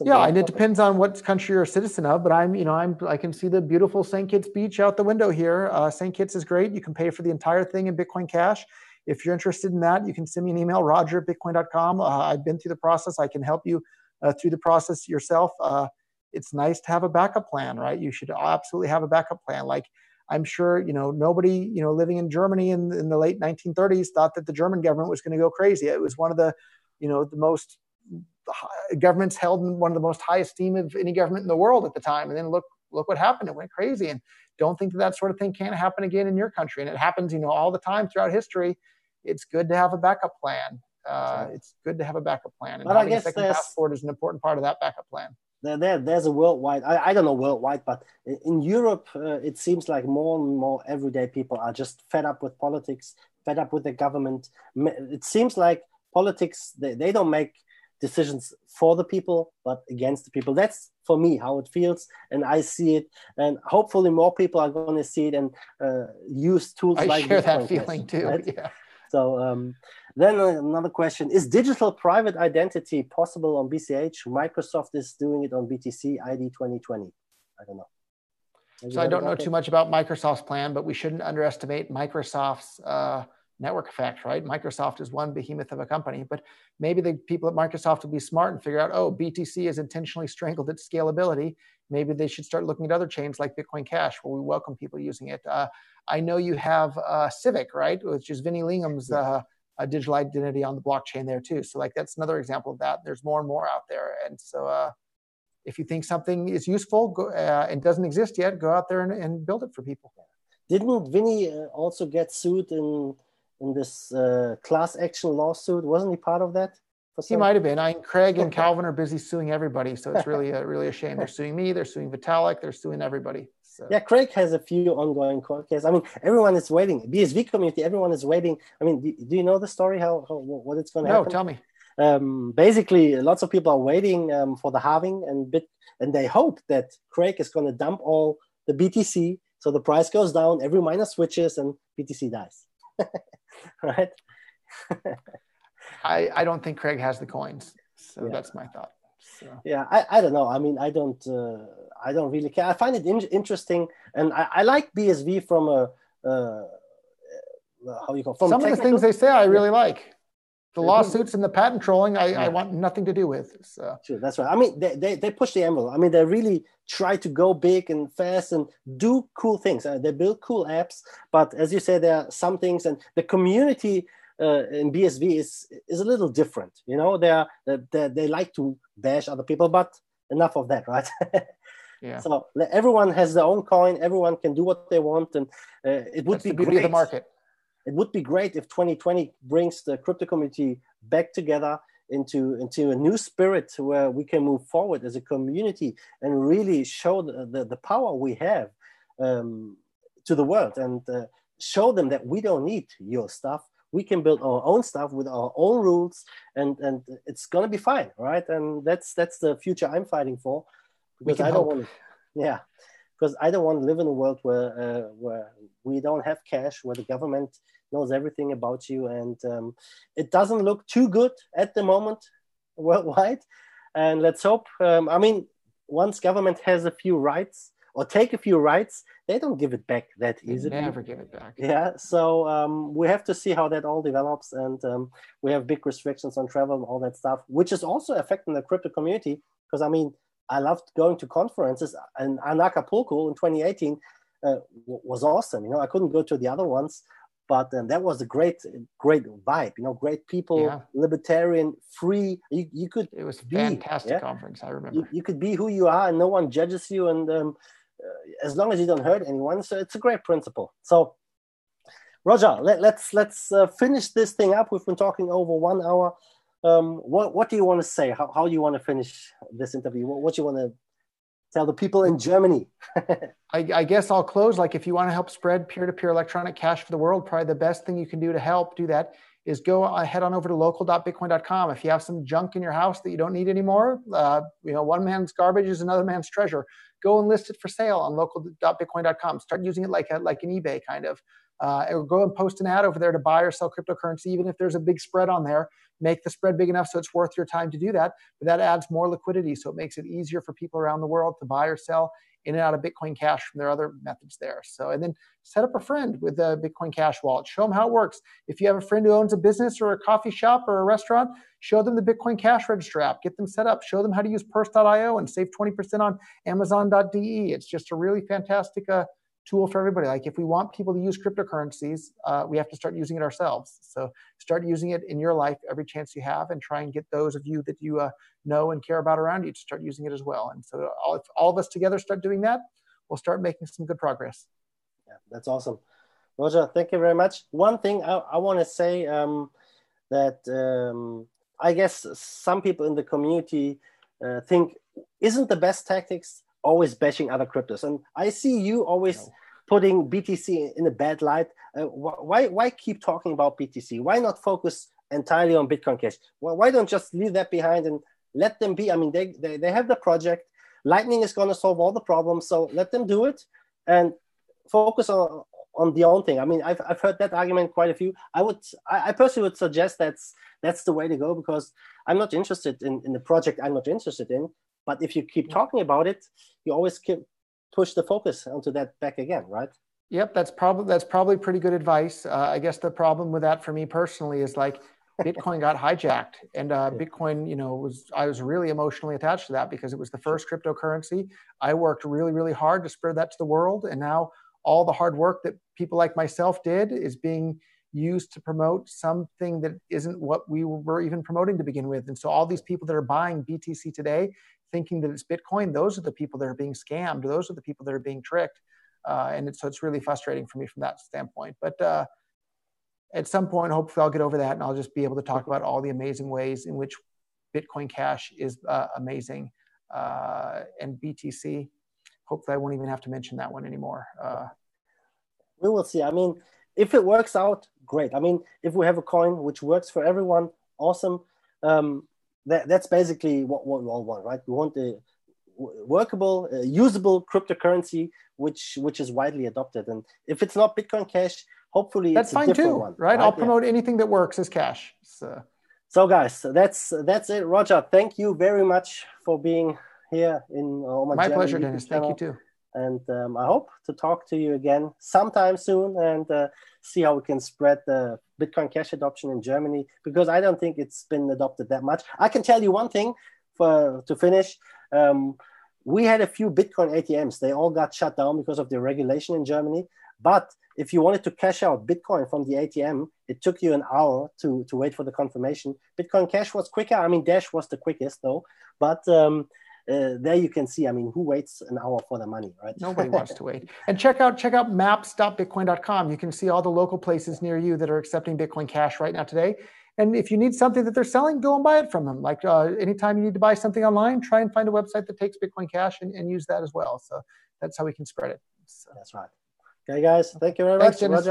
yeah, and it depends on what country you're a citizen of. But I'm, you know, I'm, I can see the beautiful St. Kitts beach out the window here. Uh, St. Kitts is great. You can pay for the entire thing in Bitcoin Cash. If you're interested in that, you can send me an email, roger at bitcoin.com. Uh, I've been through the process. I can help you uh, through the process yourself. Uh, it's nice to have a backup plan, right? You should absolutely have a backup plan. Like I'm sure you know nobody you know living in Germany in, in the late 1930s thought that the German government was going to go crazy. It was one of the you know the most governments held in one of the most high esteem of any government in the world at the time. And then look look what happened. It went crazy. And don't think that that sort of thing can't happen again in your country. And it happens you know all the time throughout history. It's good to have a backup plan. Uh, it's good to have a backup plan. And but having a second passport is an important part of that backup plan there, there there's a worldwide I, I don't know worldwide but in europe uh, it seems like more and more everyday people are just fed up with politics fed up with the government. It seems like politics they, they don't make decisions for the people but against the people. That's for me how it feels and i see it and hopefully more people are going to see it and uh, use tools I like share that feeling too right? yeah so um, then another question, is digital private identity possible on BCH? Microsoft is doing it on BTC ID 2020. I don't know. so I don't know too much about Microsoft's plan, but we shouldn't underestimate Microsoft's uh, network effect, right? Microsoft is one behemoth of a company, but maybe the people at Microsoft will be smart and figure out, oh, BTC is intentionally strangled its scalability. Maybe they should start looking at other chains like Bitcoin Cash, where we welcome people using it. Uh, I know you have uh, Civic, right, which is Vinny Lingham's uh, digital identity on the blockchain there too. So like that's another example of that. There's more and more out there, and so uh, if you think something is useful go, uh, and doesn't exist yet, go out there and, and build it for people. Didn't Vinny uh, also get sued in in this uh, class action lawsuit? Wasn't he part of that? He might have been. I Craig and Calvin are busy suing everybody, so it's really a, really a shame. They're suing me. They're suing Vitalik. They're suing everybody. So. Yeah, Craig has a few ongoing court cases. I mean, everyone is waiting. BSV community, everyone is waiting. I mean, do, do you know the story? How, how what it's going to no, happen? No, tell me. Um, basically, lots of people are waiting um, for the halving, and bit, and they hope that Craig is going to dump all the BTC, so the price goes down. Every miner switches, and BTC dies. right? I, I don't think Craig has the coins. So yeah. that's my thought. So. Yeah, I, I don't know. I mean, I don't uh, I don't really care. I find it in- interesting, and I, I like BSV from a uh, how you call from some of the things they say. I really like the lawsuits and the patent trolling. I, yeah. I want nothing to do with. So. Sure, that's right. I mean, they, they they push the envelope. I mean, they really try to go big and fast and do cool things. Uh, they build cool apps, but as you say, there are some things, and the community uh, in BSV is is a little different. You know, they are they, they like to bash other people, but enough of that, right? yeah. So everyone has their own coin. Everyone can do what they want, and uh, it would That's be the great. the market. It would be great if 2020 brings the crypto community back together into into a new spirit where we can move forward as a community and really show the, the, the power we have um, to the world and uh, show them that we don't need your stuff we can build our own stuff with our own rules and and it's gonna be fine right? And that's that's the future i'm fighting for because i don't want to yeah because i don't want to live in a world where uh, where we don't have cash where the government knows everything about you and um, it doesn't look too good at the moment worldwide. And let's hope um, i mean once government has a few rights or take a few rights, they don't give it back that easily. They never give it back. Yeah, so um, we have to see how that all develops, and um, we have big restrictions on travel and all that stuff, which is also affecting the crypto community. Because I mean, I loved going to conferences, and Acapulco in 2018 uh, was awesome. You know, I couldn't go to the other ones, but um, that was a great great vibe you know great people yeah. libertarian free you, you could it was a fantastic yeah? conference i remember you, you, could be who you are and no one judges you and um, as long as you don't hurt anyone. So it's a great principle. So, Roger, let, us let's, let's uh, finish this thing up. We've been talking over one hour. Um, what what do you want to say? How how do you want to finish this interview? What, what do you want to tell the people in Germany? I, I, guess I'll close. Like, if you want to help spread peer-to-peer electronic cash for the world, probably the best thing you can do to help do that is go uh, head on over to local.bitcoin.com. If you have some junk in your house that you don't need anymore, uh, you know, one man's garbage is another man's treasure go and list it for sale on local.bitcoin.com. Start using it like a, like an eBay kind of. Uh, or go and post an ad over there to buy or sell cryptocurrency, even if there's a big spread on there. Make the spread big enough so it's worth your time to do that. But that adds more liquidity, so it makes it easier for people around the world to buy or sell in and out of Bitcoin Cash from their other methods there. So, and then set up a friend with a Bitcoin Cash wallet. Show them how it works. If you have a friend who owns a business or a coffee shop or a restaurant, show them the Bitcoin Cash Register app. Get them set up. Show them how to use Purse.io and save 20% on Amazon.de. It's just a really fantastic uh, tool for everybody. Like if we want people to use cryptocurrencies, uh, we have to start using it ourselves. So start using it in your life every chance you have, and try and get those of you that you uh, know and care about around you to start using it as well. And so all, if all of us together start doing that, we'll start making some good progress. Yeah, that's awesome. Roger, thank you very much. One thing I, I want to say um, that um, I guess some people in the community uh, think isn't the best tactics always bashing other cryptos. And I see you always no. putting BTC in a bad light. Uh, why, why keep talking about BTC? Why not focus entirely on Bitcoin Cash? Well, why don't just leave that behind and let them be? I mean, they, they, they have the project. Lightning is going to solve all the problems. So let them do it and focus on, on the own thing. I mean, I've, I've heard that argument quite a few. I would, I, I personally would suggest that's that's the way to go because I'm not interested in, in the project I'm not interested in. But if you keep talking about it, you always keep push the focus onto that back again, right? Yep, that's probably that's probably pretty good advice. Uh, I guess the problem with that for me personally is like Bitcoin got hijacked, and uh, Bitcoin, you know, was I was really emotionally attached to that because it was the first cryptocurrency. I worked really, really hard to spread that to the world, and now all the hard work that people like myself did is being used to promote something that isn't what we were even promoting to begin with. And so all these people that are buying BTC today, thinking that it's Bitcoin, those are the people that are being scammed. Those are the people that are being tricked. Uh, and it's, so it's really frustrating for me from that standpoint. But uh, at some point, hopefully, I'll get over that and I'll just be able to talk about all the amazing ways in which Bitcoin Cash is uh, amazing. Uh, and BTC, hopefully, I won't even have to mention that one anymore. Uh, we will see. I mean, if it works out, great. I mean, if we have a coin which works for everyone, awesome. Um, that, that's basically what, what we all want, right? We want a workable, uh, usable cryptocurrency which which is widely adopted. And if it's not Bitcoin Cash, hopefully that's fine too, one, right? right? I'll promote yeah. anything that works as cash. So. so, guys, that's that's it. Roger, thank you very much for being here in uh, my pleasure, Dennis. Channel. Thank you too. And um, I hope to talk to you again sometime soon and uh, see how we can spread the Bitcoin Cash adoption in Germany because I don't think it's been adopted that much. I can tell you one thing for to finish. Um, we had a few Bitcoin ATMs. They all got shut down because of the regulation in Germany. But if you wanted to cash out Bitcoin from the ATM, it took you an hour to, to wait for the confirmation. Bitcoin Cash was quicker. I mean, Dash was the quickest though. But um, uh, there you can see. I mean, who waits an hour for the money, right? Nobody wants to wait. And check out check out maps.bitcoin.com. You can see all the local places near you that are accepting Bitcoin Cash right now today. And if you need something that they're selling, go and buy it from them. Like uh, anytime you need to buy something online, try and find a website that takes Bitcoin Cash and, and use that as well. So that's how we can spread it. So. That's right. Okay, guys. Thank you very Thanks, much.